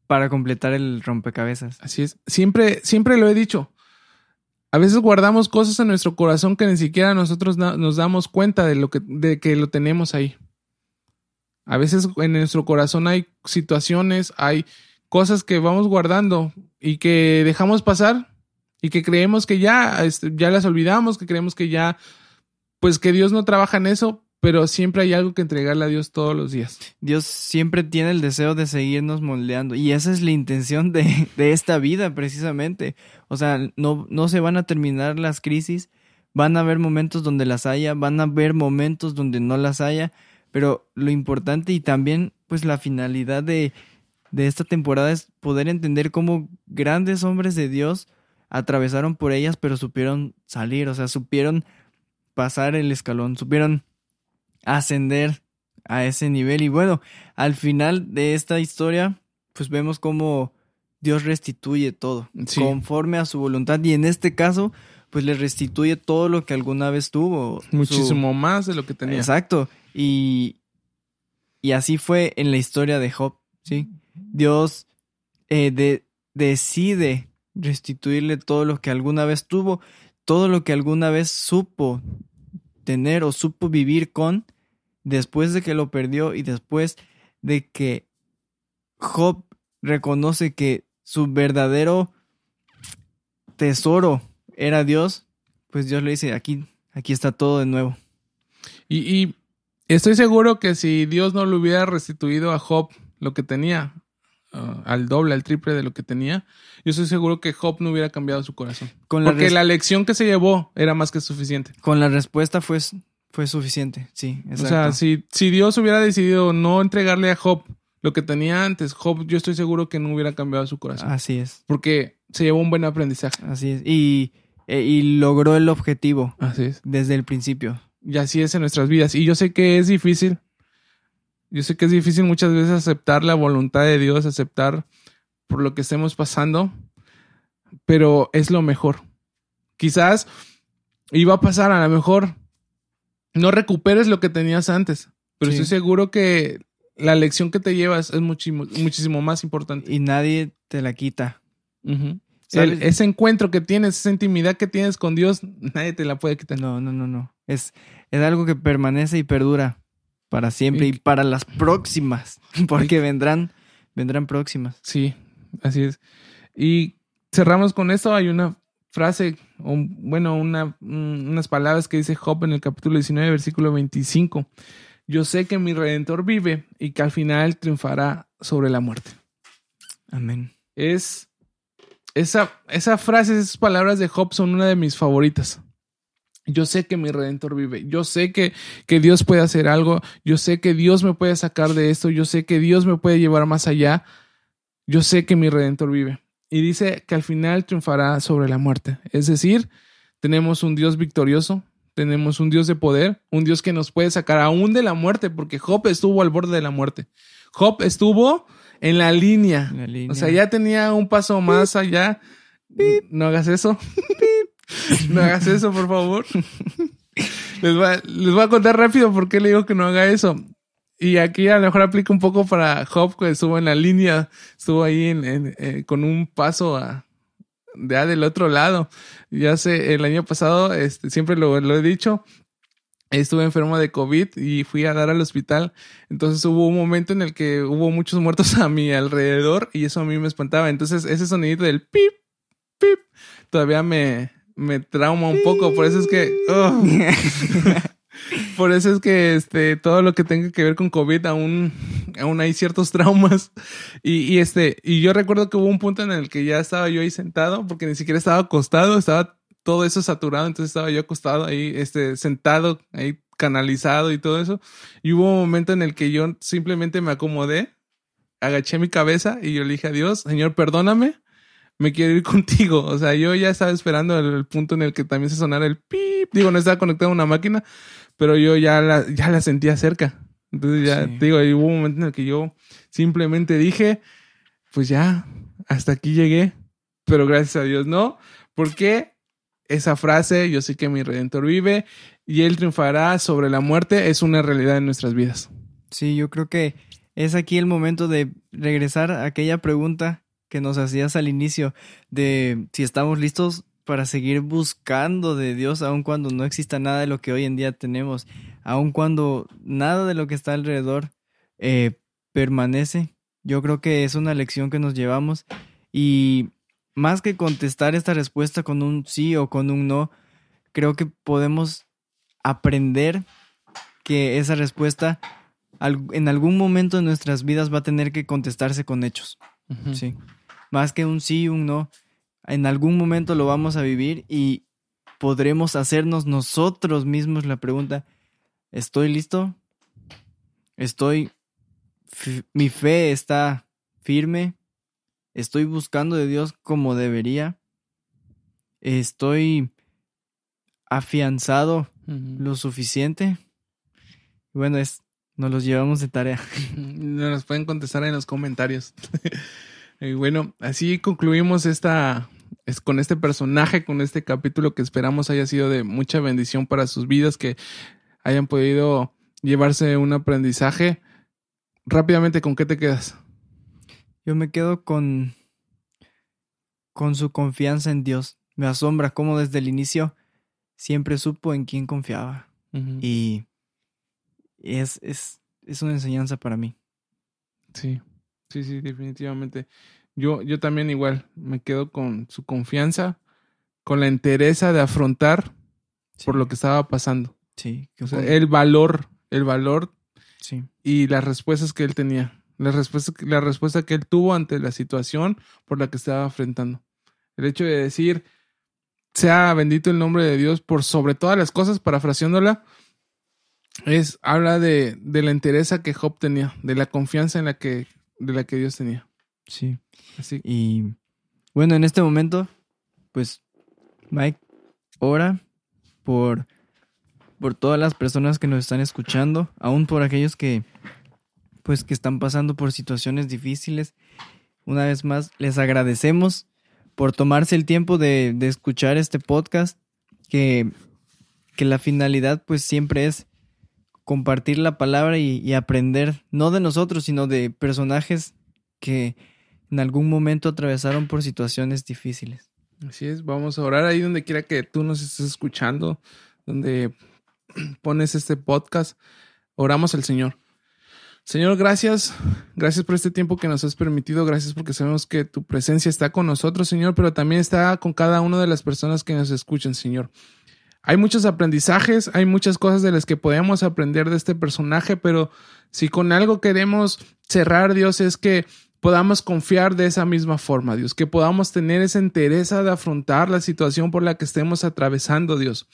para completar el rompecabezas. Así es. Siempre, siempre lo he dicho. A veces guardamos cosas en nuestro corazón que ni siquiera nosotros nos damos cuenta de lo que, de que lo tenemos ahí. A veces en nuestro corazón hay situaciones, hay cosas que vamos guardando y que dejamos pasar y que creemos que ya, este, ya las olvidamos, que creemos que ya, pues que Dios no trabaja en eso, pero siempre hay algo que entregarle a Dios todos los días. Dios siempre tiene el deseo de seguirnos moldeando y esa es la intención de, (laughs) de esta vida precisamente. O sea, no, no se van a terminar las crisis, van a haber momentos donde las haya, van a haber momentos donde no las haya, pero lo importante y también pues la finalidad de, de esta temporada es poder entender cómo grandes hombres de Dios atravesaron por ellas, pero supieron salir, o sea, supieron pasar el escalón, supieron ascender a ese nivel. Y bueno, al final de esta historia, pues vemos cómo Dios restituye todo, Sí. conforme a su voluntad. Y en este caso, pues le restituye todo lo que alguna vez tuvo. Su- Muchísimo más de lo que tenía. Exacto. Y, y así fue en la historia de Job, ¿sí? Dios eh, de- decide restituirle todo lo que alguna vez tuvo, todo lo que alguna vez supo tener o supo vivir con, después de que lo perdió y después de que Job reconoce que su verdadero tesoro era Dios, pues Dios le dice, aquí, aquí está todo de nuevo. Y, y estoy seguro que si Dios no le hubiera restituido a Job lo que tenía, uh, al doble, al triple de lo que tenía, yo estoy seguro que Job no hubiera cambiado su corazón. Con la, Porque la lección que se llevó era más que suficiente. con la respuesta fue, fue suficiente, sí, exacto. O sea, si, si Dios hubiera decidido no entregarle a Job lo que tenía antes, Job yo estoy seguro que no hubiera cambiado su corazón. Así es, Porque se llevó un buen aprendizaje. así es. Y, e- y logró el objetivo Así es. desde el principio. Y así es en nuestras vidas. Y yo sé que es difícil. Yo sé que es difícil muchas veces aceptar la voluntad de Dios, aceptar por lo que estemos pasando, pero es lo mejor. Quizás iba a pasar, a lo mejor no recuperes lo que tenías antes, pero Sí. estoy seguro que la lección que te llevas es muchísimo, muchísimo más importante. Y nadie te la quita. Ese encuentro que tienes, esa intimidad que tienes con Dios, nadie te la puede quitar. No, no, no, no. Es, es algo que permanece y perdura para siempre Y- y para las próximas, (laughs) porque vendrán, vendrán próximas. Sí, así es. Y cerramos con esto. Hay una frase, un- bueno, una, unas palabras que dice Job en el capítulo 19, versículo 25. Yo sé que mi redentor vive y que al final triunfará sobre la muerte. Amén. Es esa, esa frase, esas palabras de Job son una de mis favoritas. Yo sé que mi redentor vive. Yo sé que, que Dios puede hacer algo. Yo sé que Dios me puede sacar de esto. Yo sé que Dios me puede llevar más allá. Yo sé que mi redentor vive. Y dice que al final triunfará sobre la muerte. Es decir, tenemos un Dios victorioso. Tenemos un Dios de poder, un Dios que nos puede sacar aún de la muerte, porque Job estuvo al borde de la muerte. Job estuvo en la línea. La línea. O sea, ya tenía un paso más allá. No hagas eso. no hagas eso, por favor. (laughs) les, voy a, les voy a contar rápido por qué le digo que no haga eso. Y aquí a lo mejor aplica un poco para Job, que estuvo en la línea, estuvo ahí en, en- eh, con un paso a, ya del otro lado. Ya sé, el año pasado, este, siempre lo, lo he dicho, estuve enfermo de COVID y fui a dar al hospital. Entonces hubo un momento en el que hubo muchos muertos (laughs) a mi alrededor y eso a mí me espantaba. Entonces ese sonidito del pip, pip, todavía me, me trauma un poco. Por eso es que... (laughs) Por eso es que este, todo lo que tenga que ver con COVID aún, aún hay ciertos traumas. Y, y este, y yo recuerdo que hubo un punto en el que ya estaba yo ahí sentado, porque ni siquiera estaba acostado, estaba todo eso saturado, entonces estaba yo acostado ahí, este, sentado, ahí canalizado y todo eso. Y hubo un momento en el que yo simplemente me acomodé, agaché mi cabeza y yo le dije a Dios, Señor, perdóname, me quiero ir (laughs) contigo. O sea, yo ya estaba esperando el, el punto en el que también se sonara el pip. Digo, no estaba conectado a una máquina, pero yo ya la, ya la sentía cerca. Entonces ya, Sí. te digo, hubo un momento en el que yo simplemente dije, pues ya, hasta aquí llegué. Pero gracias a Dios no, porque esa frase, yo sé que mi redentor vive y él triunfará sobre la muerte, es una realidad en nuestras vidas. Sí, yo creo que es aquí el momento de regresar a aquella pregunta que nos hacías al inicio de si estamos listos para seguir buscando de Dios aun cuando no exista nada de lo que hoy en día tenemos, aun cuando nada de lo que está alrededor eh, permanece. Yo creo que es una lección que nos llevamos y más que contestar esta respuesta con un sí o con un no, creo que podemos aprender que esa respuesta en algún momento de nuestras vidas va a tener que contestarse con hechos. Sí. Más que un sí y un no. En algún momento lo vamos a vivir y podremos hacernos nosotros mismos la pregunta, ¿estoy listo? ¿Estoy... mi fe está firme? ¿Estoy buscando de Dios como debería? ¿Estoy afianzado lo suficiente? Bueno, es, nos los llevamos de tarea. (laughs) Nos pueden contestar en los comentarios. y (laughs) bueno, así concluimos esta es con este personaje, con este capítulo que esperamos haya sido de mucha bendición para sus vidas, que hayan podido llevarse un aprendizaje. Rápidamente, ¿con qué te quedas? Yo me quedo con, con su confianza en Dios. Me asombra cómo desde el inicio siempre supo en quién confiaba. Y es, es, es una enseñanza para mí. Sí, sí, sí, definitivamente. Yo, yo también igual me quedo con su confianza, con la entereza de afrontar por lo que estaba pasando. Sí, O sea, el valor, el valor sí, y las respuestas que él tenía. La respuesta, la respuesta que él tuvo ante la situación por la que estaba enfrentando. El hecho de decir, sea bendito el nombre de Dios por sobre todas las cosas, parafraseándola, es, habla de, de la entereza que Job tenía, de la confianza en la que, de la que Dios tenía. Sí. Así Y bueno, en este momento, pues, Mike, ora por, por todas las personas que nos están escuchando, aún por aquellos que, pues, que están pasando por situaciones difíciles. Una vez más, les agradecemos por tomarse el tiempo de, de escuchar este podcast, que, que la finalidad, pues, siempre es compartir la palabra y, y aprender, no de nosotros, sino de personajes que, en algún momento atravesaron por situaciones difíciles. Así es, vamos a orar ahí donde quiera que tú nos estés escuchando, donde (clears throat) pones este podcast, oramos al Señor. Señor, gracias. Gracias por este tiempo que nos has permitido. Gracias porque sabemos que tu presencia está con nosotros, Señor, pero también está con cada una de las personas que nos escuchan, Señor. Hay muchos aprendizajes, hay muchas cosas de las que podemos aprender de este personaje, pero si con algo queremos cerrar, Dios, es que podamos confiar de esa misma forma, Dios, que podamos tener esa entereza de afrontar la situación por la que estemos atravesando, Dios.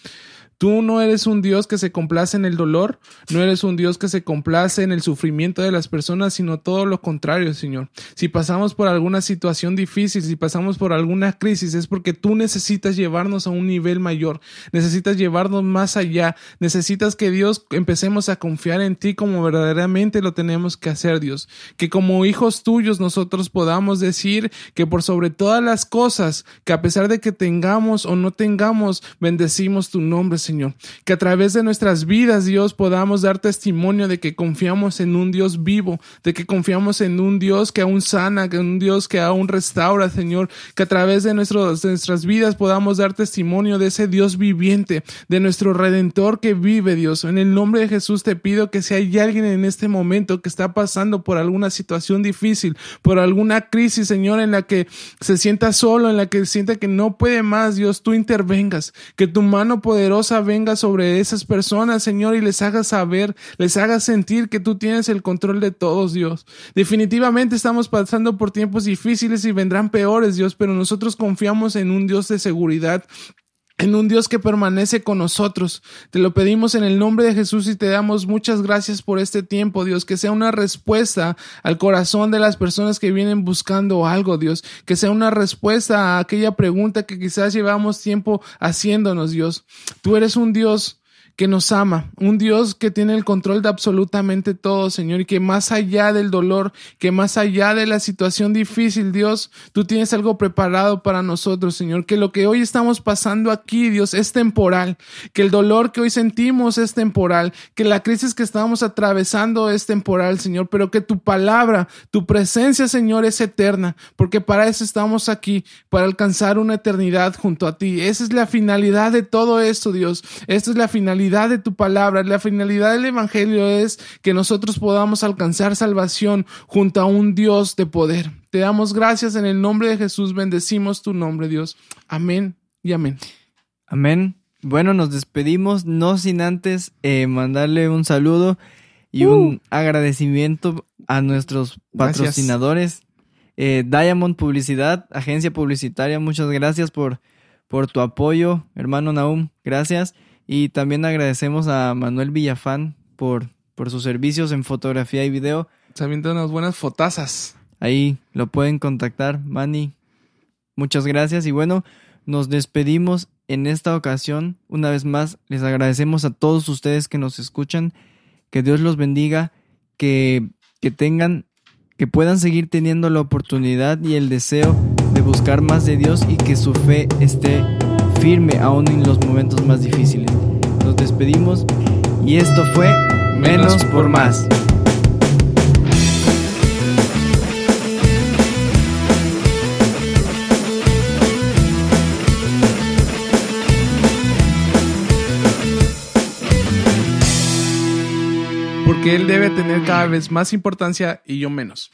Tú no eres un Dios que se complace en el dolor, no eres un Dios que se complace en el sufrimiento de las personas, sino todo lo contrario, Señor. Si pasamos por alguna situación difícil, si pasamos por alguna crisis, es porque tú necesitas llevarnos a un nivel mayor, necesitas llevarnos más allá, necesitas que Dios empecemos a confiar en ti como verdaderamente lo tenemos que hacer, Dios. Que como hijos tuyos nosotros podamos decir que por sobre todas las cosas, que a pesar de que tengamos o no tengamos, bendecimos tu nombre, Señor Señor. Que a través de nuestras vidas, Dios, podamos dar testimonio de que confiamos en un Dios vivo, de que confiamos en un Dios que aún sana, que un Dios que aún restaura, Señor. Que a través de, de nuestras vidas podamos dar testimonio de ese Dios viviente, de nuestro Redentor que vive, Dios. En el nombre de Jesús te pido que si hay alguien en este momento que está pasando por alguna situación difícil, por alguna crisis, Señor, en la que se sienta solo, en la que sienta que no puede más, Dios, tú intervengas, que tu mano poderosa venga sobre esas personas, Señor, y les haga saber, les haga sentir que tú tienes el control de todos, Dios. Definitivamente estamos pasando por tiempos difíciles y vendrán peores, Dios, pero nosotros confiamos en un Dios de seguridad en un Dios que permanece con nosotros. Te lo pedimos en el nombre de Jesús y te damos muchas gracias por este tiempo, Dios, que sea una respuesta al corazón de las personas que vienen buscando algo, Dios, que sea una respuesta a aquella pregunta que quizás llevamos tiempo haciéndonos, Dios. Tú eres un Dios que nos ama, un Dios que tiene el control de absolutamente todo, Señor, y que más allá del dolor, que más allá de la situación difícil, Dios, tú tienes algo preparado para nosotros, Señor, que lo que hoy estamos pasando aquí, Dios, es temporal, que el dolor que hoy sentimos es temporal, que la crisis que estamos atravesando es temporal, Señor, pero que tu palabra, tu presencia, Señor, es eterna, porque para eso estamos aquí, para alcanzar una eternidad junto a ti. Esa es la finalidad de todo esto, Dios. Esta es la finalidad de tu palabra, la finalidad del Evangelio es que nosotros podamos alcanzar salvación junto a un Dios de poder. Te damos gracias en el nombre de Jesús, bendecimos tu nombre, Dios. Amén y amén. Amén. Bueno, nos despedimos, no sin antes eh, mandarle un saludo y un uh. agradecimiento a nuestros patrocinadores. Eh, Diamond Publicidad, agencia publicitaria, muchas gracias por, por tu apoyo, hermano Naum, gracias. Y también agradecemos a Manuel Villafán por, por sus servicios en fotografía y video. Sabiendo unas buenas fotazas. Ahí lo pueden contactar, Manny. Muchas gracias y bueno, nos despedimos en esta ocasión. Una vez más, les agradecemos a todos ustedes que nos escuchan. Que Dios los bendiga, que, que tengan, que puedan seguir teniendo la oportunidad y el deseo de buscar más de Dios y que su fe esté firme aún en los momentos más difíciles. Nos despedimos y esto fue Menos por Más. Porque él debe tener cada vez más importancia y yo menos.